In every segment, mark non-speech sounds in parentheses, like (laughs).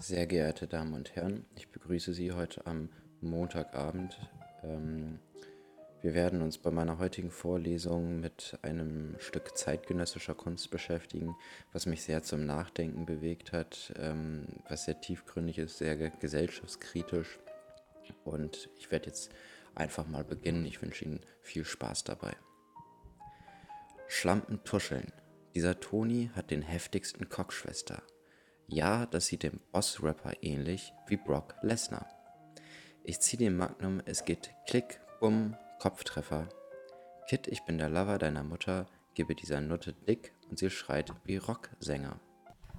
Sehr geehrte Damen und Herren, ich begrüße Sie heute am Montagabend. Ähm, wir werden uns bei meiner heutigen Vorlesung mit einem Stück zeitgenössischer Kunst beschäftigen, was mich sehr zum Nachdenken bewegt hat, ähm, was sehr tiefgründig ist, sehr gesellschaftskritisch. Und ich werde jetzt einfach mal beginnen. Ich wünsche Ihnen viel Spaß dabei. Schlampen tuscheln. Dieser Toni hat den heftigsten Cockschwester. Ja, das sieht dem Boss-Rapper ähnlich wie Brock Lesnar. Ich zieh den Magnum, es geht Klick, Bumm, Kopftreffer. Kid, ich bin der Lover deiner Mutter, gebe dieser Nutte dick und sie schreit wie Rocksänger.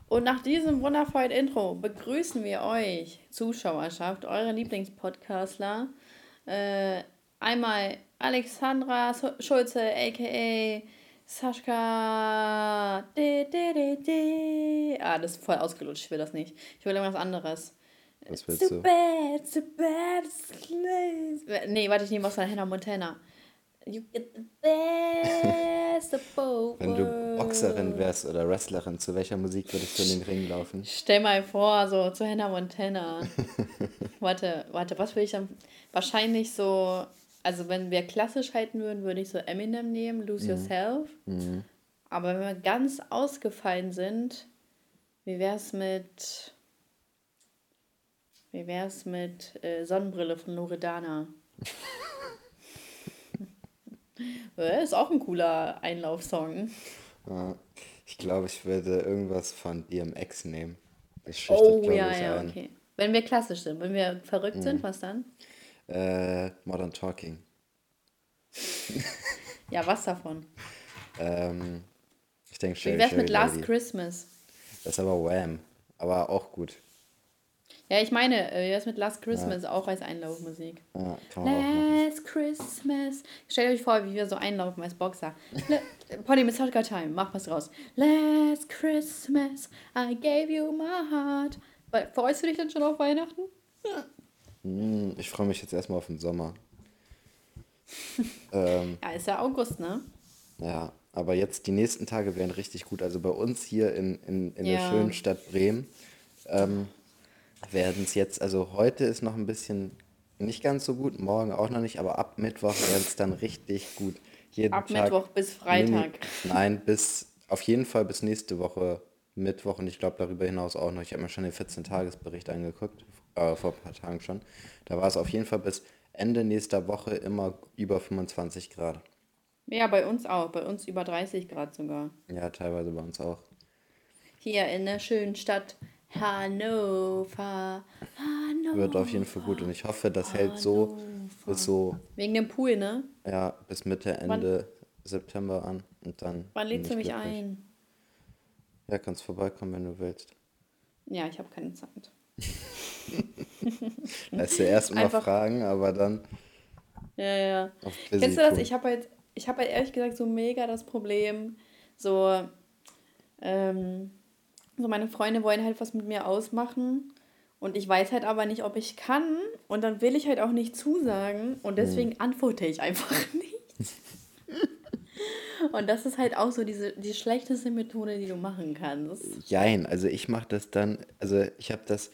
Und nach diesem wundervollen Intro begrüßen wir euch, Zuschauerschaft, eure Lieblingspodcastler. Äh, einmal Alexandra Schulze, aka Sascha. De, de, de, de. Ah, das ist voll ausgelutscht, ich will das nicht. Ich will irgendwas anderes. Was willst so du? bad, so bad, Nee, warte, ich nehme was von Hannah Montana. You get the best of both Wenn du Boxerin wärst oder Wrestlerin, zu welcher Musik würdest du in den Ring laufen? Stell mal vor, so zu Hannah Montana. (laughs) warte, warte, was will ich dann? Wahrscheinlich so also wenn wir klassisch halten würden, würde ich so Eminem nehmen, Lose mhm. Yourself. Mhm. Aber wenn wir ganz ausgefallen sind, wie wäre es mit. Wie wäre es mit äh, Sonnenbrille von Loredana? (laughs) äh, ist auch ein cooler Einlaufsong. Ja, ich glaube, ich würde irgendwas von DMX nehmen. oh ja, ja, ein. okay. Wenn wir klassisch sind, wenn wir verrückt mhm. sind, was dann? Äh, Modern Talking. (laughs) ja, was davon? Ähm, ich denke Wie wär's mit Last Lady. Christmas? Das ist aber Wham. Aber auch gut. Ja, ich meine, äh, wie wär's mit Last Christmas ja. auch als Einlaufmusik? Ja, kann man Last Christmas. Stellt euch vor, wie wir so einlaufen als Boxer. (laughs) Polly mit Hotcar Time, mach was raus. Last Christmas, I gave you my heart. Freust du dich dann schon auf Weihnachten? (laughs) Hm, ich freue mich jetzt erstmal auf den Sommer. (laughs) ähm, ja, ist ja August, ne? Ja, aber jetzt die nächsten Tage werden richtig gut. Also bei uns hier in, in, in ja. der schönen Stadt Bremen ähm, werden es jetzt, also heute ist noch ein bisschen nicht ganz so gut, morgen auch noch nicht, aber ab Mittwoch werden es dann richtig gut. Jeden ab Tag, Mittwoch bis Freitag. nein, bis auf jeden Fall bis nächste Woche Mittwoch und ich glaube darüber hinaus auch noch. Ich habe mir schon den 14-Tages-Bericht angeguckt, äh, vor ein paar Tagen schon. Da war es auf jeden Fall bis Ende nächster Woche immer über 25 Grad. Ja, bei uns auch. Bei uns über 30 Grad sogar. Ja, teilweise bei uns auch. Hier in der schönen Stadt Hannover. Hannover. Wird auf jeden Fall gut und ich hoffe, das Hannover. hält so bis so. Wegen dem Pool, ne? Ja, bis Mitte, Ende Wann? September an und dann. Wann lädst du mich glücklich. ein? Ja, kannst vorbeikommen, wenn du willst. Ja, ich habe keine Zeit. (laughs) (laughs) Lässt du erst mal Einfach, fragen, aber dann. Ja, ja. Kennst du das? Ich habe halt, ich habe halt ehrlich gesagt so mega das Problem, so, ähm, so meine Freunde wollen halt was mit mir ausmachen und ich weiß halt aber nicht, ob ich kann und dann will ich halt auch nicht zusagen und deswegen hm. antworte ich einfach (laughs) nicht. Und das ist halt auch so diese, die schlechteste Methode, die du machen kannst. Jein, also ich mache das dann, also ich habe das,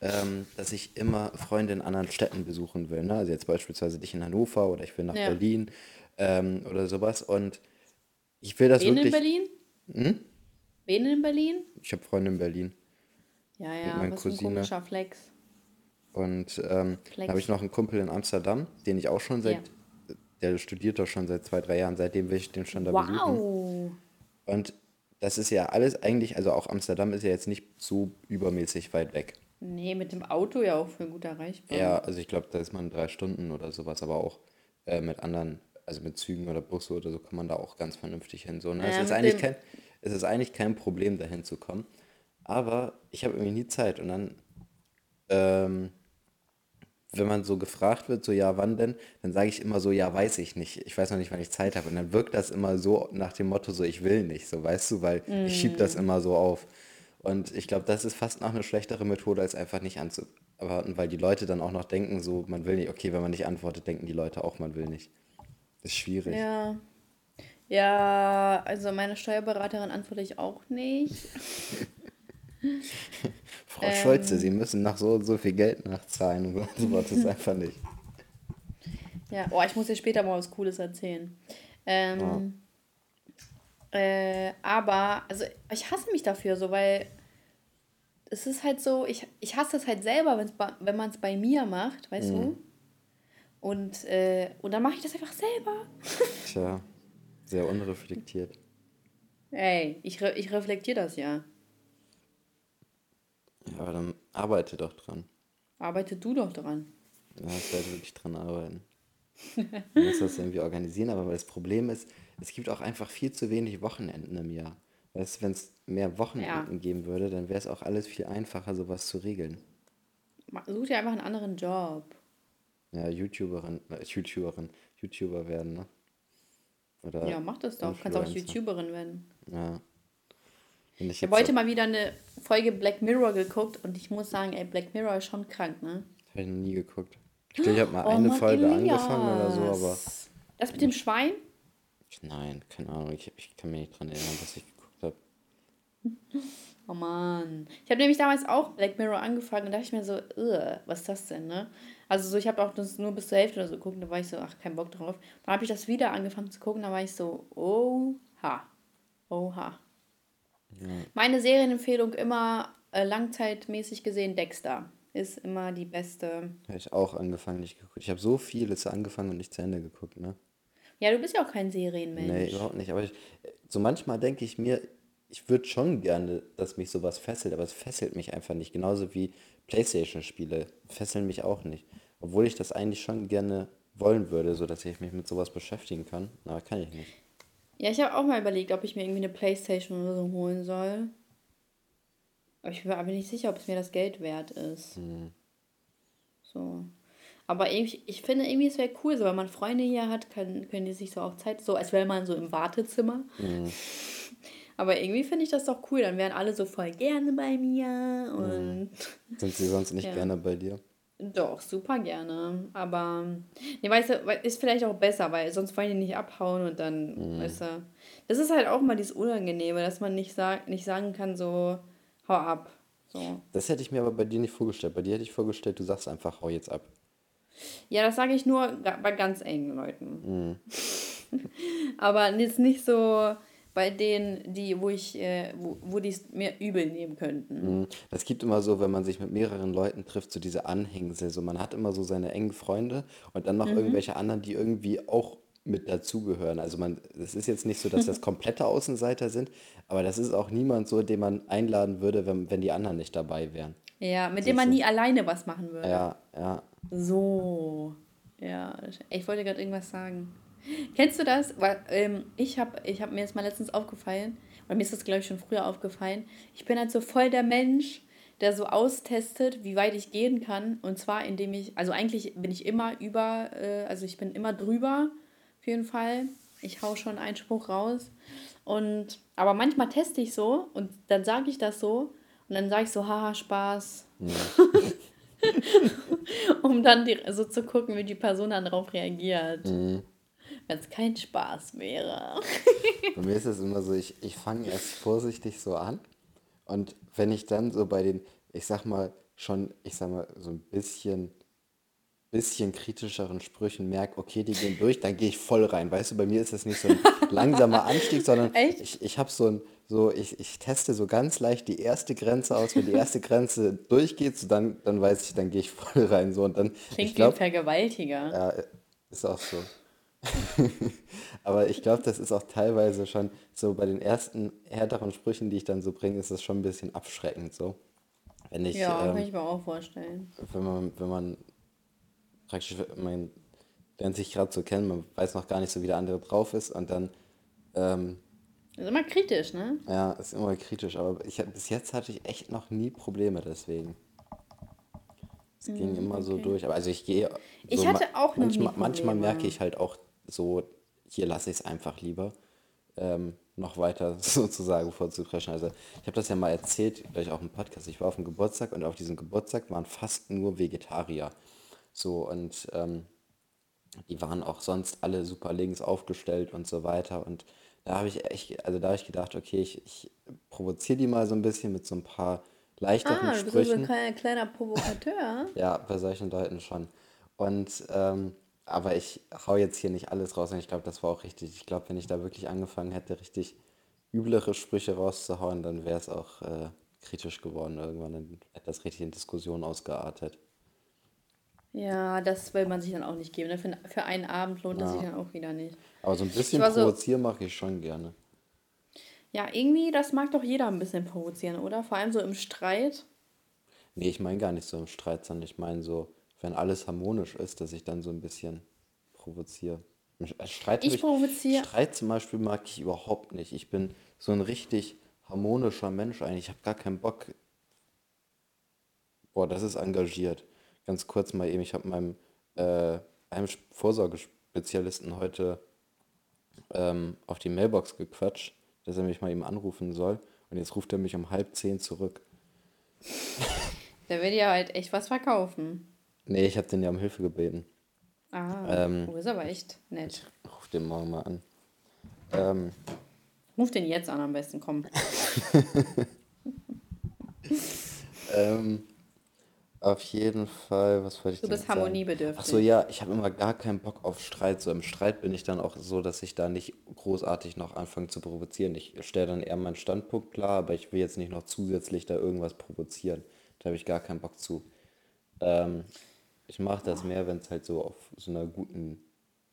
ähm, dass ich immer Freunde in anderen Städten besuchen will. Ne? Also jetzt beispielsweise dich in Hannover oder ich will nach ja. Berlin ähm, oder sowas. Und ich will das Wen wirklich. in Berlin? Hm? Wen in Berlin? Ich habe Freunde in Berlin. Ja, ja, was Cousine. ein komischer Flex. Und ähm, dann habe ich noch einen Kumpel in Amsterdam, den ich auch schon seit, ja. der studiert doch schon seit zwei, drei Jahren, seitdem will ich den schon da wow. besuchen. Und das ist ja alles eigentlich, also auch Amsterdam ist ja jetzt nicht so übermäßig weit weg. Nee, mit dem Auto ja auch für gut erreichbar. Ja, also ich glaube, da ist man drei Stunden oder sowas, aber auch äh, mit anderen, also mit Zügen oder Busse oder so kann man da auch ganz vernünftig hin. So, ne? Ja, es, ist eigentlich kein, es ist eigentlich kein Problem, da hinzukommen. Aber ich habe irgendwie nie Zeit. Und dann, ähm, wenn man so gefragt wird, so ja, wann denn, dann sage ich immer so, ja, weiß ich nicht. Ich weiß noch nicht, wann ich Zeit habe. Und dann wirkt das immer so nach dem Motto, so ich will nicht, so weißt du, weil mm. ich schiebe das mm. immer so auf. Und ich glaube, das ist fast noch eine schlechtere Methode, als einfach nicht anzuwarten, weil die Leute dann auch noch denken, so, man will nicht. Okay, wenn man nicht antwortet, denken die Leute auch, man will nicht. Das ist schwierig. Ja. Ja, also meine Steuerberaterin antworte ich auch nicht. (laughs) Frau ähm, Scholze, Sie müssen nach so und so viel Geld nachzahlen. (laughs) Und so was ist einfach nicht. Ja, oh, ich muss dir später mal was Cooles erzählen. Ähm, ja. Äh, aber, also ich hasse mich dafür so, weil es ist halt so, ich, ich hasse es halt selber, wenn's wenn man es bei mir macht, weißt mhm. du? Und, äh, und dann mache ich das einfach selber. (laughs) Tja, sehr unreflektiert. Ey, ich, re ich reflektiere das ja. Ja, aber dann arbeite doch dran. Arbeite du doch dran. Ja, ich werde wirklich dran arbeiten. (laughs) Man muss das irgendwie organisieren, aber das Problem ist, es gibt auch einfach viel zu wenig Wochenenden im Jahr. Weißt du, wenn es mehr Wochenenden ja. geben würde, dann wäre es auch alles viel einfacher, sowas zu regeln. Such dir einfach einen anderen Job. Ja, YouTuberin, äh, YouTuberin, YouTuber werden, ne? Oder ja, mach das doch. Kannst auch YouTuberin werden. Ja. Ich habe heute mal wieder eine Folge Black Mirror geguckt und ich muss sagen, ey, Black Mirror ist schon krank, ne? Habe ich noch nie geguckt. Ich glaube, ich habe mal (gasps) oh, eine Folge angefangen oder so, aber. Das mit dem Schwein? Nein, keine Ahnung. Ich, ich kann mich nicht dran erinnern, was ich geguckt habe. (laughs) Oh Mann. Ich habe nämlich damals auch Black Mirror angefangen und dachte ich mir so, was ist das denn, ne? Also so, ich habe auch das nur bis zur Hälfte oder so geguckt, da war ich so, ach, kein Bock drauf. Dann habe ich das wieder angefangen zu gucken, da war ich so, oha. Oha. Ja. Meine Serienempfehlung immer äh, langzeitmäßig gesehen Dexter. Ist immer die beste. Habe ich auch angefangen, nicht geguckt. Ich habe so vieles angefangen und nicht zu Ende geguckt, ne? Ja, du bist ja auch kein Serienmensch. Nee, überhaupt nicht. Aber ich, so manchmal denke ich mir, ich würde schon gerne, dass mich sowas fesselt, aber es fesselt mich einfach nicht. Genauso wie Playstation-Spiele fesseln mich auch nicht. Obwohl ich das eigentlich schon gerne wollen würde, so dass ich mich mit sowas beschäftigen kann. Aber kann ich nicht. Ja, ich habe auch mal überlegt, ob ich mir irgendwie eine Playstation oder so holen soll. Aber ich bin aber nicht sicher, ob es mir das Geld wert ist. Mhm. So. Aber ich, ich finde irgendwie, es wäre cool, so wenn man Freunde hier hat, können, können die sich so auch Zeit, so als wäre man so im Wartezimmer. Mhm. (laughs) Aber irgendwie finde ich das doch cool. Dann wären alle so voll gerne bei mir. Und Sind sie sonst nicht (laughs) ja. gerne bei dir? Doch, super gerne. Aber, nee, weißt du, ist vielleicht auch besser, weil sonst wollen die nicht abhauen und dann, mhm. weißt du. Das ist halt auch mal dieses Unangenehme, dass man nicht, sag, nicht sagen kann, so, hau ab. So. Das hätte ich mir aber bei dir nicht vorgestellt. Bei dir hätte ich vorgestellt, du sagst einfach, hau jetzt ab. Ja, das sage ich nur bei ganz engen Leuten. Mhm. (laughs) aber jetzt nicht so, bei denen, die, wo ich, äh, wo, wo die es mir übel nehmen könnten. Mhm. gibt immer so, wenn man sich mit mehreren Leuten trifft, so diese Anhängsel. So man hat immer so seine engen Freunde und dann noch mhm. irgendwelche anderen, die irgendwie auch mit dazugehören. Also man, es ist jetzt nicht so, dass das (laughs) komplette Außenseiter sind, aber das ist auch niemand so, den man einladen würde, wenn, wenn die anderen nicht dabei wären. Ja, mit dem man so. nie alleine was machen würde. Ja, ja. So. Ja, ich wollte gerade irgendwas sagen. Kennst du das? Weil, ähm, ich habe ich hab mir jetzt mal letztens aufgefallen, oder mir ist das, glaube ich, schon früher aufgefallen, ich bin halt so voll der Mensch, der so austestet, wie weit ich gehen kann. Und zwar, indem ich, also eigentlich bin ich immer über, äh, also ich bin immer drüber, auf jeden Fall. Ich hau schon einen Spruch raus. Und, aber manchmal teste ich so und dann sage ich das so und dann sage ich so, haha, Spaß. Ja. (laughs) (laughs) um dann die, so zu gucken, wie die Person dann darauf reagiert. Mhm wenn es kein Spaß wäre. (laughs) bei mir ist es immer so, ich, ich fange erst vorsichtig so an und wenn ich dann so bei den, ich sag mal, schon, ich sag mal, so ein bisschen, bisschen kritischeren Sprüchen merke, okay, die gehen durch, dann gehe ich voll rein. Weißt du, bei mir ist das nicht so ein (laughs) langsamer Anstieg, sondern Echt? ich, ich habe so ein, so, ich, ich teste so ganz leicht die erste Grenze aus. Wenn die erste Grenze (laughs) durchgeht, so dann, dann weiß ich, dann gehe ich (laughs) voll rein. So, und dann, Klingt ich glaub, wie Vergewaltiger. Ja, ist auch so. (laughs) Aber ich glaube, das ist auch teilweise schon so bei den ersten härteren Sprüchen, die ich dann so bringe, ist das schon ein bisschen abschreckend so. Wenn ich, ja, ähm, kann ich mir auch vorstellen. Wenn man, wenn man praktisch, man lernt sich gerade so kennen, man weiß noch gar nicht so, wie der andere drauf ist und dann. Ähm, ist immer kritisch, ne? Ja, ist immer kritisch, aber ich, bis jetzt hatte ich echt noch nie Probleme deswegen. Es ging mm, immer okay. so durch. Aber also ich gehe. So ich hatte auch noch manchmal, manchmal merke ich halt auch so, hier lasse ich es einfach lieber, ähm, noch weiter (laughs) sozusagen vorzupreschen. Also ich habe das ja mal erzählt, gleich auch im Podcast. Ich war auf dem Geburtstag und auf diesem Geburtstag waren fast nur Vegetarier. So und ähm, die waren auch sonst alle super links aufgestellt und so weiter. Und da habe ich echt, also da habe ich gedacht, okay, ich, ich provoziere die mal so ein bisschen mit so ein paar leichteren ah, du bist so ein kleiner, kleiner Provokateur. (laughs) ja, bei solchen Leuten schon. Und, ähm, aber ich hau jetzt hier nicht alles raus und ich glaube, das war auch richtig. Ich glaube, wenn ich da wirklich angefangen hätte, richtig üblere Sprüche rauszuhauen, dann wäre es auch äh, kritisch geworden irgendwann. Dann hätte das richtig in Diskussion ausgeartet. Ja, das will man sich dann auch nicht geben. Ne? Für, für einen Abend lohnt das sich dann auch wieder nicht. Aber so ein bisschen provozieren so, mache ich schon gerne. Ja, irgendwie, das mag doch jeder ein bisschen provozieren, oder? Vor allem so im Streit. Nee, ich meine gar nicht so im Streit, sondern ich meine so, wenn alles harmonisch ist, dass ich dann so ein bisschen provoziere. Äh, Streit, ich provoziere. Streit zum Beispiel mag ich überhaupt nicht. Ich bin so ein richtig harmonischer Mensch eigentlich. Ich habe gar keinen Bock. Boah, das ist engagiert ganz kurz mal eben, ich habe meinem äh, einem Vorsorgespezialisten heute ähm, auf die Mailbox gequatscht, dass er mich mal eben anrufen soll. Und jetzt ruft er mich um halb zehn zurück. Der will ja halt echt was verkaufen. Nee, ich habe den ja um Hilfe gebeten. Ah, ähm, oh, ist aber echt nett. Ich ruf den morgen mal an. Ähm, ruf den jetzt an am besten, komm. (laughs) ähm, auf jeden Fall, was wollte ich Du bist harmoniebedürftig. Ach so, ja, ich habe immer gar keinen Bock auf Streit. So im Streit bin ich dann auch so, dass ich da nicht großartig noch anfange zu provozieren. Ich stelle dann eher meinen Standpunkt klar, aber ich will jetzt nicht noch zusätzlich da irgendwas provozieren. Da habe ich gar keinen Bock zu. Ähm, ich mache das mehr, wenn es halt so auf so einer guten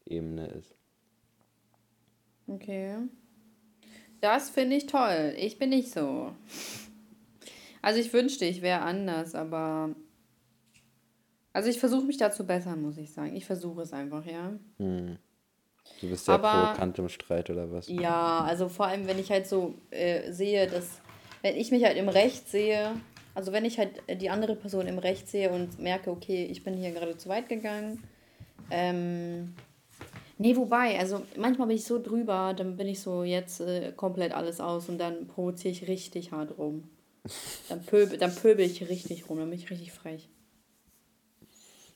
Ebene ist. Okay. Das finde ich toll. Ich bin nicht so. Also ich wünschte, ich wäre anders, aber also ich versuche mich da zu bessern, muss ich sagen. Ich versuche es einfach, ja. Hm. Du bist sehr Aber, provokant im Streit oder was? Ja, also vor allem, wenn ich halt so äh, sehe, dass, wenn ich mich halt im Recht sehe, also wenn ich halt die andere Person im Recht sehe und merke, okay, ich bin hier gerade zu weit gegangen. Ähm, nee, wobei, also manchmal bin ich so drüber, dann bin ich so jetzt äh, komplett alles aus und dann provoziere ich richtig hart rum. Dann pöbel, dann pöbel ich richtig rum, dann bin ich richtig frech.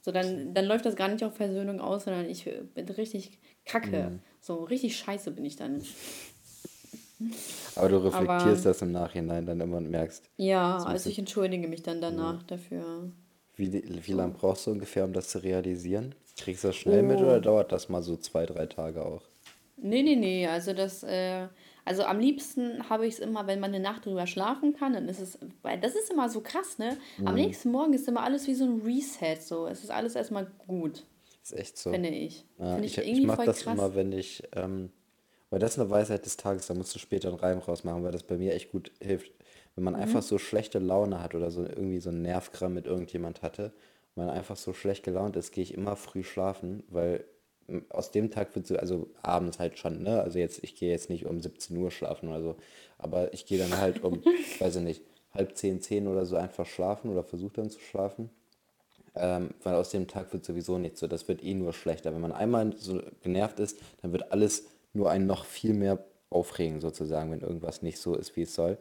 So, dann, dann läuft das gar nicht auf Versöhnung aus, sondern ich bin richtig kacke. Mhm. So, richtig scheiße bin ich dann. Aber du reflektierst Aber, das im Nachhinein dann immer und merkst. Ja, also ich entschuldige mich dann danach ja. dafür. Wie, wie lange brauchst du ungefähr, um das zu realisieren? Kriegst du das schnell oh. mit oder dauert das mal so zwei, drei Tage auch? Nee, nee, nee. Also das, äh, also am liebsten habe ich es immer, wenn man eine Nacht drüber schlafen kann, dann ist es, weil das ist immer so krass, ne? Am mhm. nächsten Morgen ist immer alles wie so ein Reset, so. Es ist alles erstmal gut. Ist echt so. Finde ich. Ja, Finde ich, ich, ich mache das krass. immer, wenn ich, ähm, weil das ist eine Weisheit des Tages, da musst du später einen Reim rausmachen, weil das bei mir echt gut hilft. Wenn man mhm. einfach so schlechte Laune hat oder so irgendwie so einen Nervkram mit irgendjemand hatte, man einfach so schlecht gelaunt ist, gehe ich immer früh schlafen, weil aus dem Tag wird so, also abends halt schon, ne? Also jetzt, ich gehe jetzt nicht um 17 Uhr schlafen oder so, aber ich gehe dann halt um, (laughs) weiß ich nicht, halb zehn, zehn oder so einfach schlafen oder versuche dann zu schlafen. Ähm, weil aus dem Tag wird sowieso nichts so. Das wird eh nur schlechter. Wenn man einmal so genervt ist, dann wird alles nur einen noch viel mehr aufregen, sozusagen, wenn irgendwas nicht so ist, wie es soll.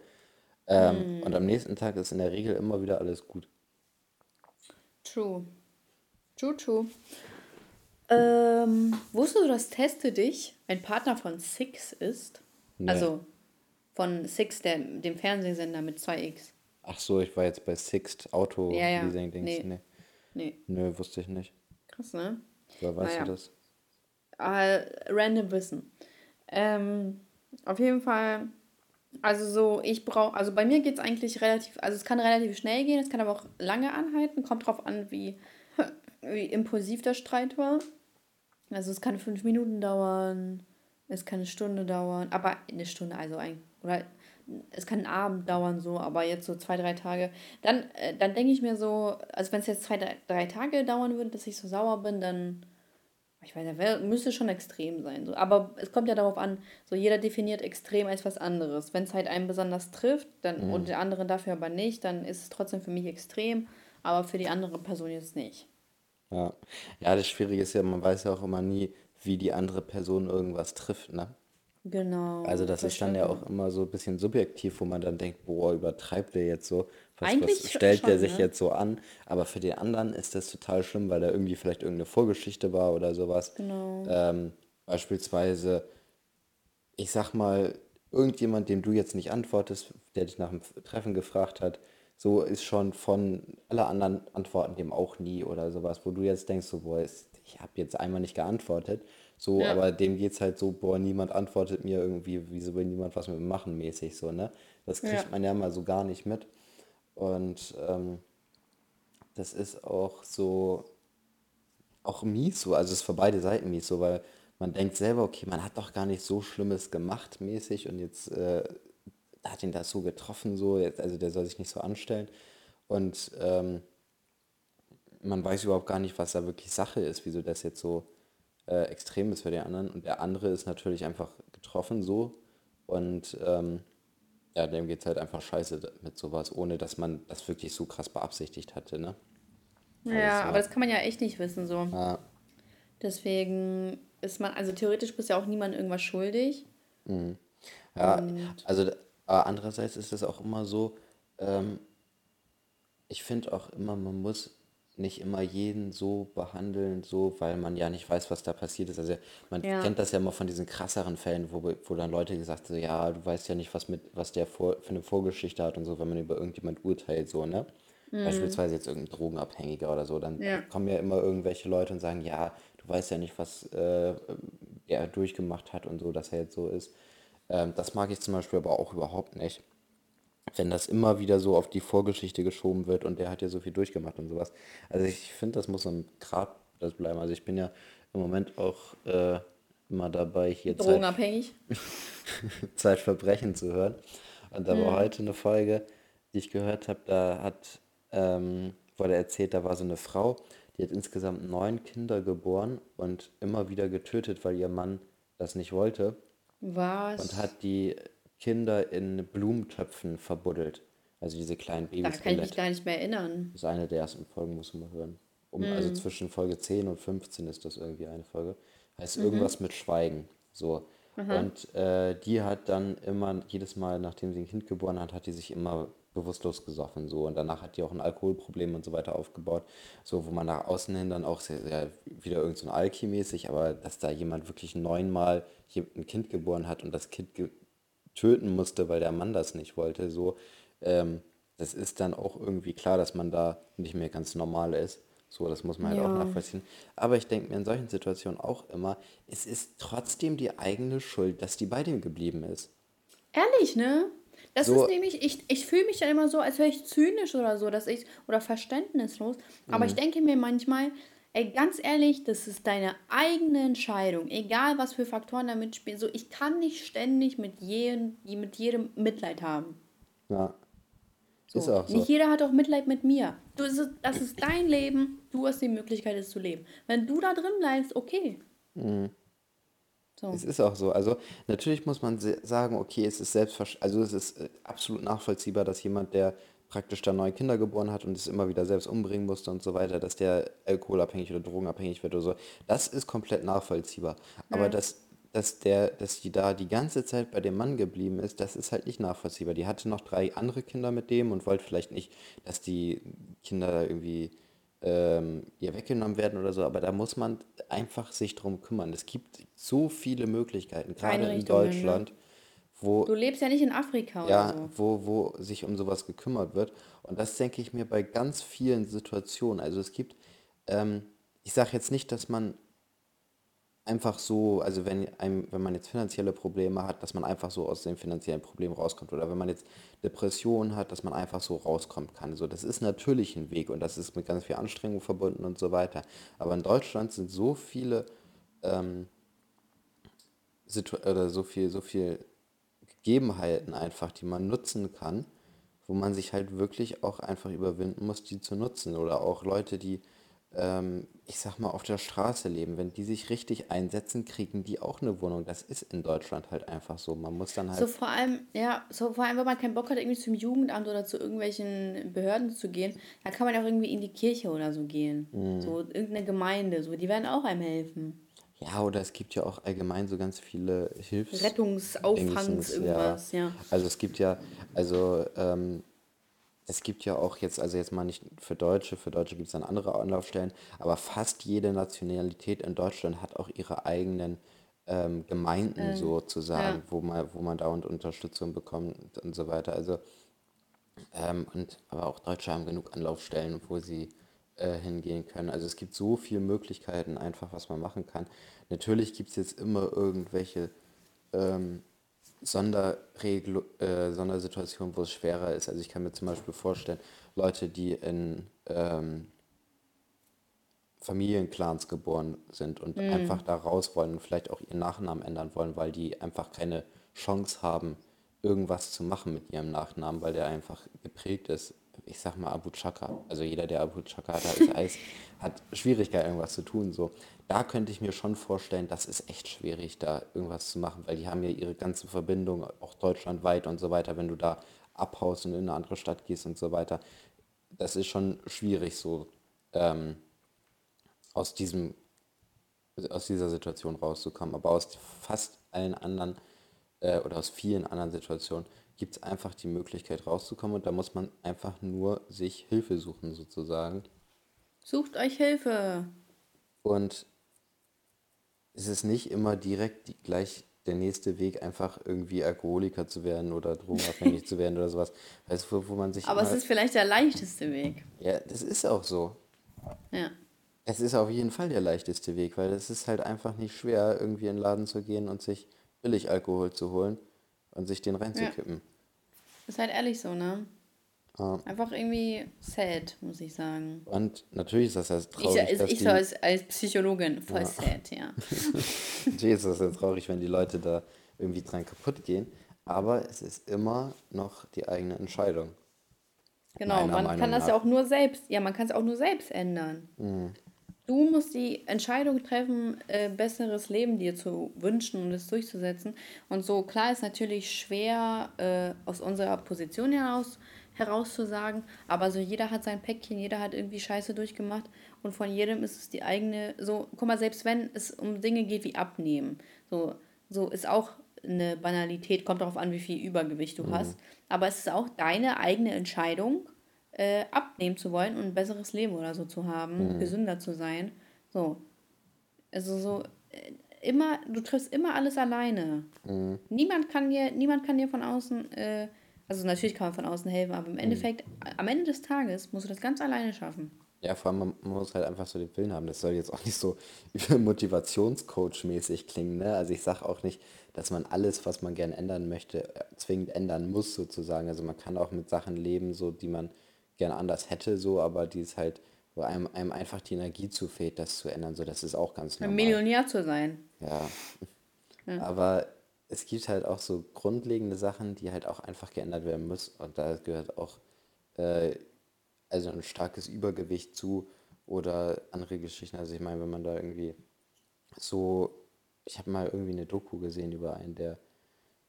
Ähm, mm. Und am nächsten Tag ist in der Regel immer wieder alles gut. True. True, true. Ähm, wusstest du, dass Teste dich ein Partner von Six ist? Nee. Also von Six, der, dem Fernsehsender mit 2X. Ach so, ich war jetzt bei Sixt Auto ja, ja. Leasing Dings. Nee. nee. nee. Nö, wusste ich nicht. Krass, ne? Woher weißt naja. du das? Äh, random Wissen. Ähm, auf jeden Fall, also so, ich brauche, also bei mir geht es eigentlich relativ, also es kann relativ schnell gehen, es kann aber auch lange anhalten, kommt drauf an, wie, (laughs) wie impulsiv der Streit war. Also es kann fünf Minuten dauern, es kann eine Stunde dauern, aber eine Stunde, also ein, oder es kann einen Abend dauern, so, aber jetzt so zwei, drei Tage. Dann, äh, dann denke ich mir so, also wenn es jetzt zwei, drei, drei Tage dauern würde, dass ich so sauer bin, dann, ich weiß nicht, müsste schon extrem sein. So. Aber es kommt ja darauf an, so jeder definiert extrem als was anderes. Wenn es halt einen besonders trifft dann, mhm. und der andere dafür aber nicht, dann ist es trotzdem für mich extrem, aber für die andere Person jetzt nicht. Ja. Ja, das Schwierige ist ja, man weiß ja auch immer nie, wie die andere Person irgendwas trifft, ne? Genau. Also das ist dann ja auch immer so ein bisschen subjektiv, wo man dann denkt, boah, übertreibt der jetzt so, was, was stellt der sich ne? jetzt so an? Aber für den anderen ist das total schlimm, weil da irgendwie vielleicht irgendeine Vorgeschichte war oder sowas. Genau. Ähm, beispielsweise, ich sag mal, irgendjemand, dem du jetzt nicht antwortest, der dich nach dem Treffen gefragt hat, so ist schon von alle anderen antworten dem auch nie oder sowas, wo du jetzt denkst, so, boah, ich habe jetzt einmal nicht geantwortet, so, Ja. aber dem geht es halt so, boah, niemand antwortet mir irgendwie, wieso will niemand was mit mir machen, mäßig so, ne? Das Ja. kriegt man ja mal so gar nicht mit. Und ähm, das ist auch so, auch mies so, also es ist für beide Seiten mies so, weil man denkt selber, okay, man hat doch gar nicht so Schlimmes gemacht mäßig und jetzt äh, hat ihn das so getroffen, so, jetzt, also der soll sich nicht so anstellen. Und ähm, man weiß überhaupt gar nicht, was da wirklich Sache ist, wieso das jetzt so äh, extrem ist für den anderen. Und der andere ist natürlich einfach getroffen so. Und ähm, ja, dem geht es halt einfach scheiße mit sowas, ohne dass man das wirklich so krass beabsichtigt hatte, ne? Ja, aber das kann man ja echt nicht wissen, so. Ja. Deswegen ist man, also theoretisch bist ja auch niemand irgendwas schuldig. Mhm. Ja, Und also aber andererseits ist es auch immer so, ähm, ich finde auch immer, man muss nicht immer jeden so behandeln, so, weil man ja nicht weiß, was da passiert ist. Also man ja. kennt das ja immer von diesen krasseren Fällen, wo, wo dann Leute gesagt haben, so, ja, du weißt ja nicht, was mit, was der vor, für eine Vorgeschichte hat und so, wenn man über irgendjemand urteilt, so, ne? Mhm. Beispielsweise jetzt irgendein Drogenabhängiger oder so, dann ja. kommen ja immer irgendwelche Leute und sagen, ja, du weißt ja nicht, was äh, er durchgemacht hat und so, dass er jetzt so ist. Ähm, das mag ich zum Beispiel aber auch überhaupt nicht. Wenn das immer wieder so auf die Vorgeschichte geschoben wird und der hat ja so viel durchgemacht und sowas. Also ich finde, das muss im Grad das bleiben. Also ich bin ja im Moment auch äh, immer dabei, hier Drogenabhängig. (laughs) Zeit, Zeitverbrechen zu hören. Und da war mhm. heute eine Folge, die ich gehört habe, da hat, ähm, wurde erzählt, da war so eine Frau, die hat insgesamt neun Kinder geboren und immer wieder getötet, weil ihr Mann das nicht wollte. Was? Und hat die Kinder in Blumentöpfen verbuddelt. Also diese kleinen Babys. Da kann ich mich gar nicht mehr erinnern. Das ist eine der ersten Folgen, muss man mal hören. Um, mhm. Also zwischen Folge 10 und 15 ist das irgendwie eine Folge. Heißt mhm. irgendwas mit Schweigen. So. Mhm. Und äh, die hat dann immer, jedes Mal, nachdem sie ein Kind geboren hat, hat die sich immer bewusstlos gesoffen. So. Und danach hat die auch ein Alkoholproblem und so weiter aufgebaut. So, wo man nach außen hin dann auch sehr, sehr wieder irgend so ein Alki-mäßig, aber dass da jemand wirklich neunmal ein Kind geboren hat und das Kind töten musste, weil der Mann das nicht wollte, so, ähm, das ist dann auch irgendwie klar, dass man da nicht mehr ganz normal ist. So, das muss man halt auch nachvollziehen. Aber ich denke mir in solchen Situationen auch immer, es ist trotzdem die eigene Schuld, dass die bei dem geblieben ist. Ehrlich, ne? Das so, ist nämlich, ich, ich fühle mich dann immer so, als wäre ich zynisch oder so, dass ich, oder verständnislos. Aber ich mhm. denke mir manchmal, ey, ganz ehrlich, das ist deine eigene Entscheidung. Egal, was für Faktoren da mitspielen. So, ich kann nicht ständig mit jedem, mit jedem Mitleid haben. Ja. So. Ist auch so. Nicht jeder hat auch Mitleid mit mir. Du, das, ist, das ist dein Leben. Du hast die Möglichkeit, es zu leben. Wenn du da drin bleibst, okay. Mhm. So. Es ist auch so. Also natürlich muss man sagen, okay, es ist selbstverständlich, also es ist äh, absolut nachvollziehbar, dass jemand, der praktisch da neue Kinder geboren hat und es immer wieder selbst umbringen musste und so weiter, dass der alkoholabhängig oder drogenabhängig wird oder so, das ist komplett nachvollziehbar. Aber dass, dass, der, dass die da die ganze Zeit bei dem Mann geblieben ist, das ist halt nicht nachvollziehbar. Die hatte noch drei andere Kinder mit dem und wollte vielleicht nicht, dass die Kinder irgendwie ähm, ihr weggenommen werden oder so, aber da muss man einfach sich drum kümmern. Es gibt so viele Möglichkeiten, gerade in Deutschland, wo. Du lebst ja nicht in Afrika oder ja, so. wo, wo sich um sowas gekümmert wird. Und das denke ich mir bei ganz vielen Situationen. Also es gibt, ähm, ich sage jetzt nicht, dass man einfach so, also wenn einem, wenn man jetzt finanzielle Probleme hat, dass man einfach so aus dem finanziellen Problem rauskommt. Oder wenn man jetzt Depressionen hat, dass man einfach so rauskommen kann. So, das ist natürlich ein Weg und das ist mit ganz viel Anstrengung verbunden und so weiter. Aber in Deutschland sind so viele ähm, Situ oder so viel, so viel Gegebenheiten einfach, die man nutzen kann, wo man sich halt wirklich auch einfach überwinden muss, die zu nutzen. Oder auch Leute, die ähm, ich sag mal, auf der Straße leben, wenn die sich richtig einsetzen, kriegen die auch eine Wohnung. Das ist in Deutschland halt einfach so. Man muss dann halt. So vor allem, ja, so vor allem, wenn man keinen Bock hat, irgendwie zum Jugendamt oder zu irgendwelchen Behörden zu gehen, dann kann man auch irgendwie in die Kirche oder so gehen. Mhm. So irgendeine Gemeinde, so, die werden auch einem helfen. Ja, oder es gibt ja auch allgemein so ganz viele Hilfs... Rettungsaufangs, irgendwas, ja. ja. Also es gibt ja, also ähm, es gibt ja auch jetzt, also jetzt mal nicht für Deutsche, für Deutsche gibt es dann andere Anlaufstellen, aber fast jede Nationalität in Deutschland hat auch ihre eigenen ähm, Gemeinden ähm, sozusagen, ja. wo, man, wo man dauernd Unterstützung bekommt und so weiter. Also Ähm, und aber auch Deutsche haben genug Anlaufstellen, wo sie äh, hingehen können. Also es gibt so viele Möglichkeiten einfach, was man machen kann. Natürlich gibt es jetzt immer irgendwelche ähm, Sonderregel, äh, Sondersituationen, wo es schwerer ist. Also ich kann mir zum Beispiel vorstellen, Leute, die in ähm, Familienclans geboren sind und mm. einfach da raus wollen und vielleicht auch ihren Nachnamen ändern wollen, weil die einfach keine Chance haben, irgendwas zu machen mit ihrem Nachnamen, weil der einfach geprägt ist. Ich sag mal Abu Chaka. Also jeder, der Abu Chaka hat, ist Eis, hat Schwierigkeiten, irgendwas zu tun. So. Da könnte ich mir schon vorstellen, das ist echt schwierig, da irgendwas zu machen, weil die haben ja ihre ganzen Verbindungen, auch deutschlandweit und so weiter, wenn du da abhaust und in eine andere Stadt gehst und so weiter. Das ist schon schwierig, so ähm, aus diesem aus dieser Situation rauszukommen. Aber aus fast allen anderen äh, oder aus vielen anderen Situationen gibt es einfach die Möglichkeit rauszukommen und da muss man einfach nur sich Hilfe suchen sozusagen. Sucht euch Hilfe. Und es ist nicht immer direkt die, gleich der nächste Weg, einfach irgendwie Alkoholiker zu werden oder drogenabhängig zu werden oder sowas. Weißt, wo, wo man sich Aber es ist vielleicht der leichteste Weg. Ja, das ist auch so. Ja. Es ist auf jeden Fall der leichteste Weg, weil es ist halt einfach nicht schwer, irgendwie in den Laden zu gehen und sich billig Alkohol zu holen und sich den reinzukippen. Ja. Ist halt ehrlich so, ne? Ja. Einfach irgendwie sad, muss ich sagen. Und natürlich ist das jetzt traurig. Ich, ich, ich so als, als Psychologin voll ja. sad, ja. (laughs) natürlich ist das jetzt traurig, wenn die Leute da irgendwie dran kaputt gehen. Aber es ist immer noch die eigene Entscheidung. Genau, man Meinung kann das nach. ja auch nur selbst, ja, man kann es auch nur selbst ändern. Mhm. Du musst die Entscheidung treffen, äh, besseres Leben dir zu wünschen und es durchzusetzen. Und so klar ist natürlich schwer äh, aus unserer Position heraus herauszusagen, aber so jeder hat sein Päckchen, jeder hat irgendwie Scheiße durchgemacht und von jedem ist es die eigene, so, guck mal, selbst wenn es um Dinge geht wie Abnehmen, so, so ist auch eine Banalität, kommt darauf an, wie viel Übergewicht du mhm. hast, aber es ist auch deine eigene Entscheidung, äh, abnehmen zu wollen und ein besseres Leben oder so zu haben, mhm. gesünder zu sein. So. Also so äh, immer, du triffst immer alles alleine. Mhm. Niemand kann dir, niemand kann dir von außen, äh, also natürlich kann man von außen helfen, aber im mhm. Endeffekt, am Ende des Tages musst du das ganz alleine schaffen. Ja, vor allem, man muss halt einfach so den Willen haben. Das soll jetzt auch nicht so (laughs) Motivationscoach-mäßig klingen. Ne? Also ich sage auch nicht, dass man alles, was man gerne ändern möchte, äh, zwingend ändern muss sozusagen. Also man kann auch mit Sachen leben, so die man gerne anders hätte, so, aber die ist halt, wo einem, einem einfach die Energie zufehlt, das zu ändern, so, das ist auch ganz normal. Millionär zu sein. Ja. (laughs) ja. Aber es gibt halt auch so grundlegende Sachen, die halt auch einfach geändert werden müssen. Und da gehört auch äh, also ein starkes Übergewicht zu oder andere Geschichten. Also ich meine, wenn man da irgendwie so, ich habe mal irgendwie eine Doku gesehen über einen, der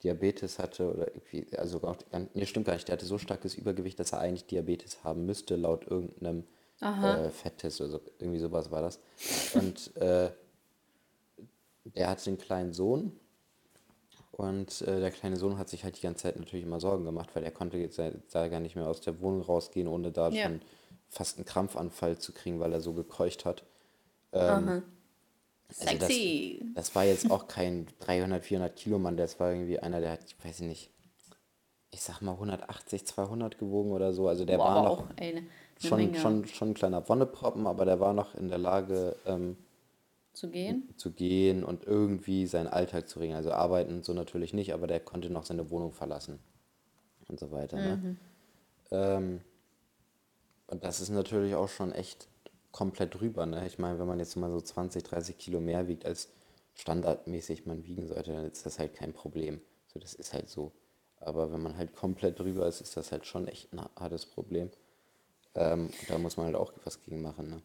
Diabetes hatte oder irgendwie, also auch, nee, stimmt gar nicht, der hatte so starkes Übergewicht, dass er eigentlich Diabetes haben müsste, laut irgendeinem äh, Fetttest oder so, irgendwie sowas war das. Und äh, der hatte einen kleinen Sohn und äh, der kleine Sohn hat sich halt die ganze Zeit natürlich immer Sorgen gemacht, weil er konnte jetzt da gar nicht mehr aus der Wohnung rausgehen, ohne da ja. schon fast einen Krampfanfall zu kriegen, weil er so gekeucht hat. Ähm, also Sexy. Das, das, war jetzt auch kein 300, 400 Kilo Mann, das war irgendwie einer, der hat, ich weiß nicht, ich sag mal 180, 200 gewogen oder so. Also der wow, war noch eine, eine schon, schon, schon ein kleiner Wonneproppen, aber der war noch in der Lage ähm, zu gehen. Zu gehen und irgendwie seinen Alltag zu regeln. Also arbeiten und so natürlich nicht, aber der konnte noch seine Wohnung verlassen und so weiter. Ne? Mhm. Ne? Ähm, und das ist natürlich auch schon echt komplett drüber. Ne? Ich meine, wenn man jetzt mal so 20, 30 Kilo mehr wiegt, als standardmäßig man wiegen sollte, dann ist das halt kein Problem. So, das ist halt so. Aber wenn man halt komplett drüber ist, ist das halt schon echt ein hartes Problem. Ähm, da muss man halt auch was gegen machen.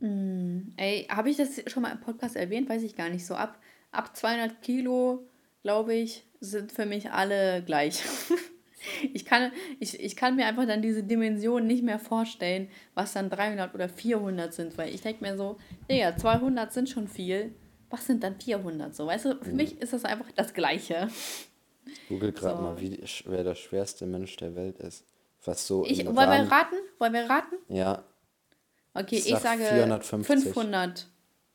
Ne? Mm, ey, habe ich das schon mal im Podcast erwähnt? Weiß ich gar nicht. So ab, ab 200 Kilo, glaube ich, sind für mich alle gleich. (laughs) ich, kann, ich, ich kann mir einfach dann diese Dimension nicht mehr vorstellen, was dann 300 oder 400 sind, weil ich denke mir so, ja, 200 sind schon viel, was sind dann 400 so? Weißt du, für mhm. mich ist das einfach das Gleiche. Ich google gerade so. mal, wie, wer der schwerste Mensch der Welt ist. Was so ich, wollen wir raten? Wollen wir raten? Ja. Okay, ich, ich sage 450. 500.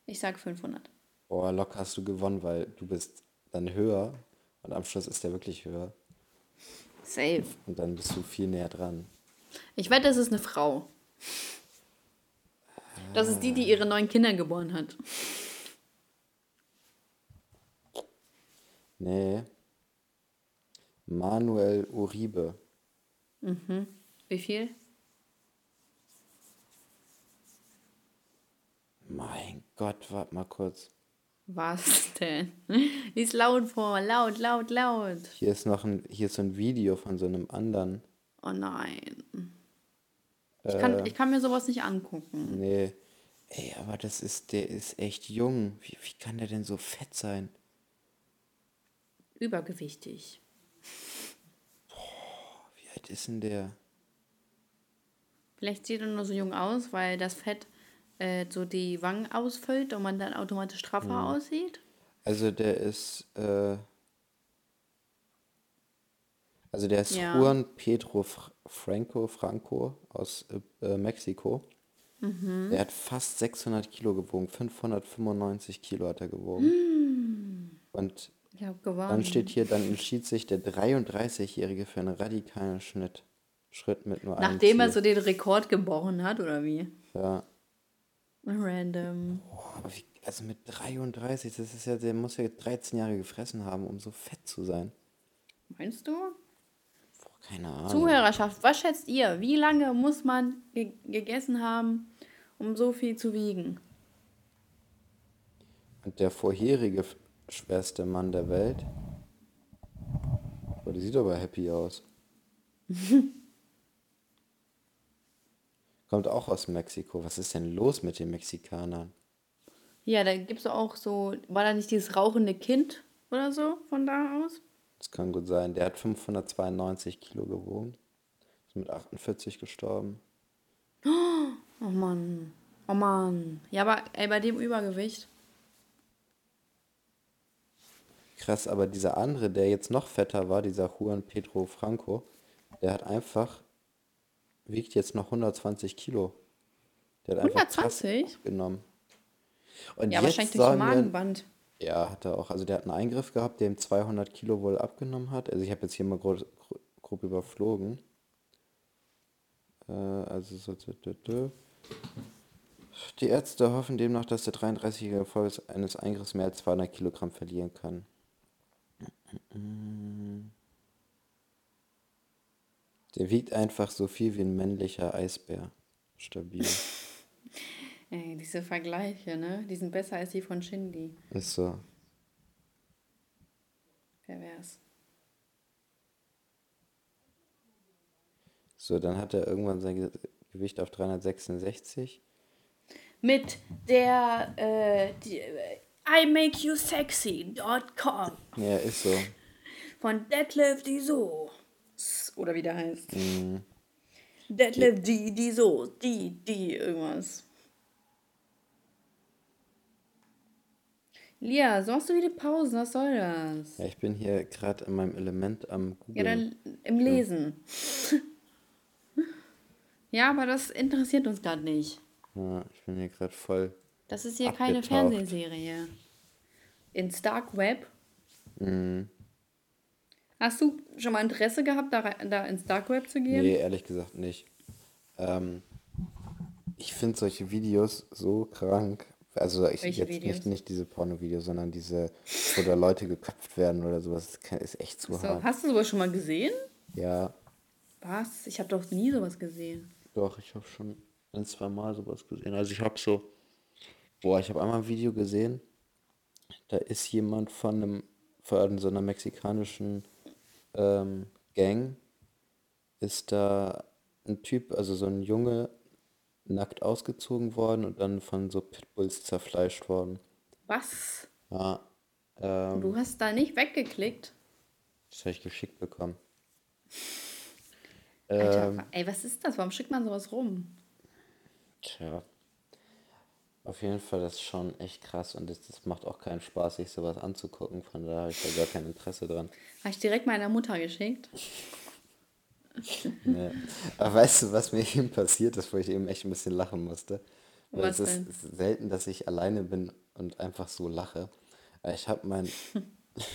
Ich sage 500. Boah, locker hast du gewonnen, weil du bist dann höher und am Schluss ist der wirklich höher. Safe. Und dann bist du viel näher dran. Ich wette, es ist eine Frau. Das ist die, die ihre neun Kinder geboren hat. Nee. Manuel Uribe. Mhm. Wie viel? Mein Gott, warte mal kurz. Was denn? (laughs) Lies laut vor, laut, laut, laut. Hier ist noch ein, hier ist so ein Video von so einem anderen. Oh nein. Ich kann, äh, ich kann mir sowas nicht angucken. Nee. Ey, aber das ist, der ist echt jung. Wie, wie kann der denn so fett sein? Übergewichtig. Boah, wie alt ist denn der? Vielleicht sieht er nur so jung aus, weil das Fett äh, so die Wangen ausfüllt und man dann automatisch straffer ja. aussieht. Also der ist, äh, also der ist ja. Juan Pedro Franco, Franco aus äh, Mexiko. Mhm. Der hat fast 600 Kilo gewogen, 595 Kilo hat er gewogen. Mhm. Und dann steht hier, dann entschied sich der 33-Jährige für einen radikalen Schnitt. Schritt mit nur einem Nachdem er so den Rekord gebrochen hat, oder wie? Ja. Random. Also mit 33, das ist ja, der muss ja 13 Jahre gefressen haben, um so fett zu sein. Meinst du? Boah, keine Ahnung. Zuhörerschaft, was schätzt ihr? Wie lange muss man ge gegessen haben, um so viel zu wiegen? Und der vorherige schwerste Mann der Welt. Boah, die sieht aber happy aus. (laughs) Kommt auch aus Mexiko. Was ist denn los mit den Mexikanern? Ja, da gibt es auch so, war da nicht dieses rauchende Kind oder so von da aus? Das kann gut sein. Der hat 592 Kilo gewogen. Ist mit 48 gestorben. Oh Mann. Oh Mann. Ja, aber ey, bei dem Übergewicht. Krass, aber dieser andere, der jetzt noch fetter war, dieser Juan Pedro Franco, der hat einfach wiegt jetzt noch 120 Kilo. Der hat 120? genommen. Und ja, wahrscheinlich durch Magenband. Wir, ja, hat er auch. Also der hat einen Eingriff gehabt, der ihm 200 Kilo wohl abgenommen hat. Also ich habe jetzt hier mal grob, grob überflogen. Äh, also so. Die Ärzte hoffen demnach, dass der 33-Jährige Folge eines Eingriffs mehr als 200 Kilogramm verlieren kann. Der wiegt einfach so viel wie ein männlicher Eisbär. Stabil. (laughs) Ey, diese Vergleiche, ne? Die sind besser als die von Shindy. Ist so. Pervers. So, dann hat er irgendwann sein Gewicht auf 366. Mit der äh, die, äh, IMakeYouSexy.com. Ja, ist so. Von Detlef so oder wie der heißt. Mhm. Detlef die, die so, die, die, irgendwas. Lia, so hast du wieder Pausen, was soll das? Ja, ich bin hier gerade in meinem Element am Google. Ja, dann im Lesen. (laughs) ja, aber das interessiert uns gerade nicht. Ja, ich bin hier gerade voll. Das ist hier abgetaucht. keine Fernsehserie. Ins Dark Web. Mhm. Hast du schon mal Interesse gehabt, da, da ins Dark Web zu gehen? Nee, ehrlich gesagt nicht. Ähm, ich finde solche Videos so krank. Also ich Welche jetzt Videos? nicht, nicht diese Porno-Videos, sondern diese, wo da Leute geköpft werden oder sowas. Ist echt zu so, hart. Hast du sowas schon mal gesehen? Ja. Was? Ich habe doch nie sowas gesehen. Doch, ich habe schon ein, zwei Mal sowas gesehen. Also ich habe so, boah, ich habe einmal ein Video gesehen, da ist jemand von einem, von so einer mexikanischen ähm, Gang ist da ein Typ, also so ein Junge, nackt ausgezogen worden und dann von so Pitbulls zerfleischt worden. Was? Ja. Ähm, du hast da nicht weggeklickt? Das habe ich geschickt bekommen. Alter, ähm, ey, was ist das? Warum schickt man sowas rum? Tja. Auf jeden Fall, das ist schon echt krass und das, das macht auch keinen Spaß, sich sowas anzugucken. Von daher habe ich da gar kein Interesse dran. Habe ich direkt meiner Mutter geschickt. nee. Aber weißt du, was mir eben passiert ist, wo ich eben echt ein bisschen lachen musste? Weil was es ist selten, dass ich alleine bin und einfach so lache. Ich habe mein.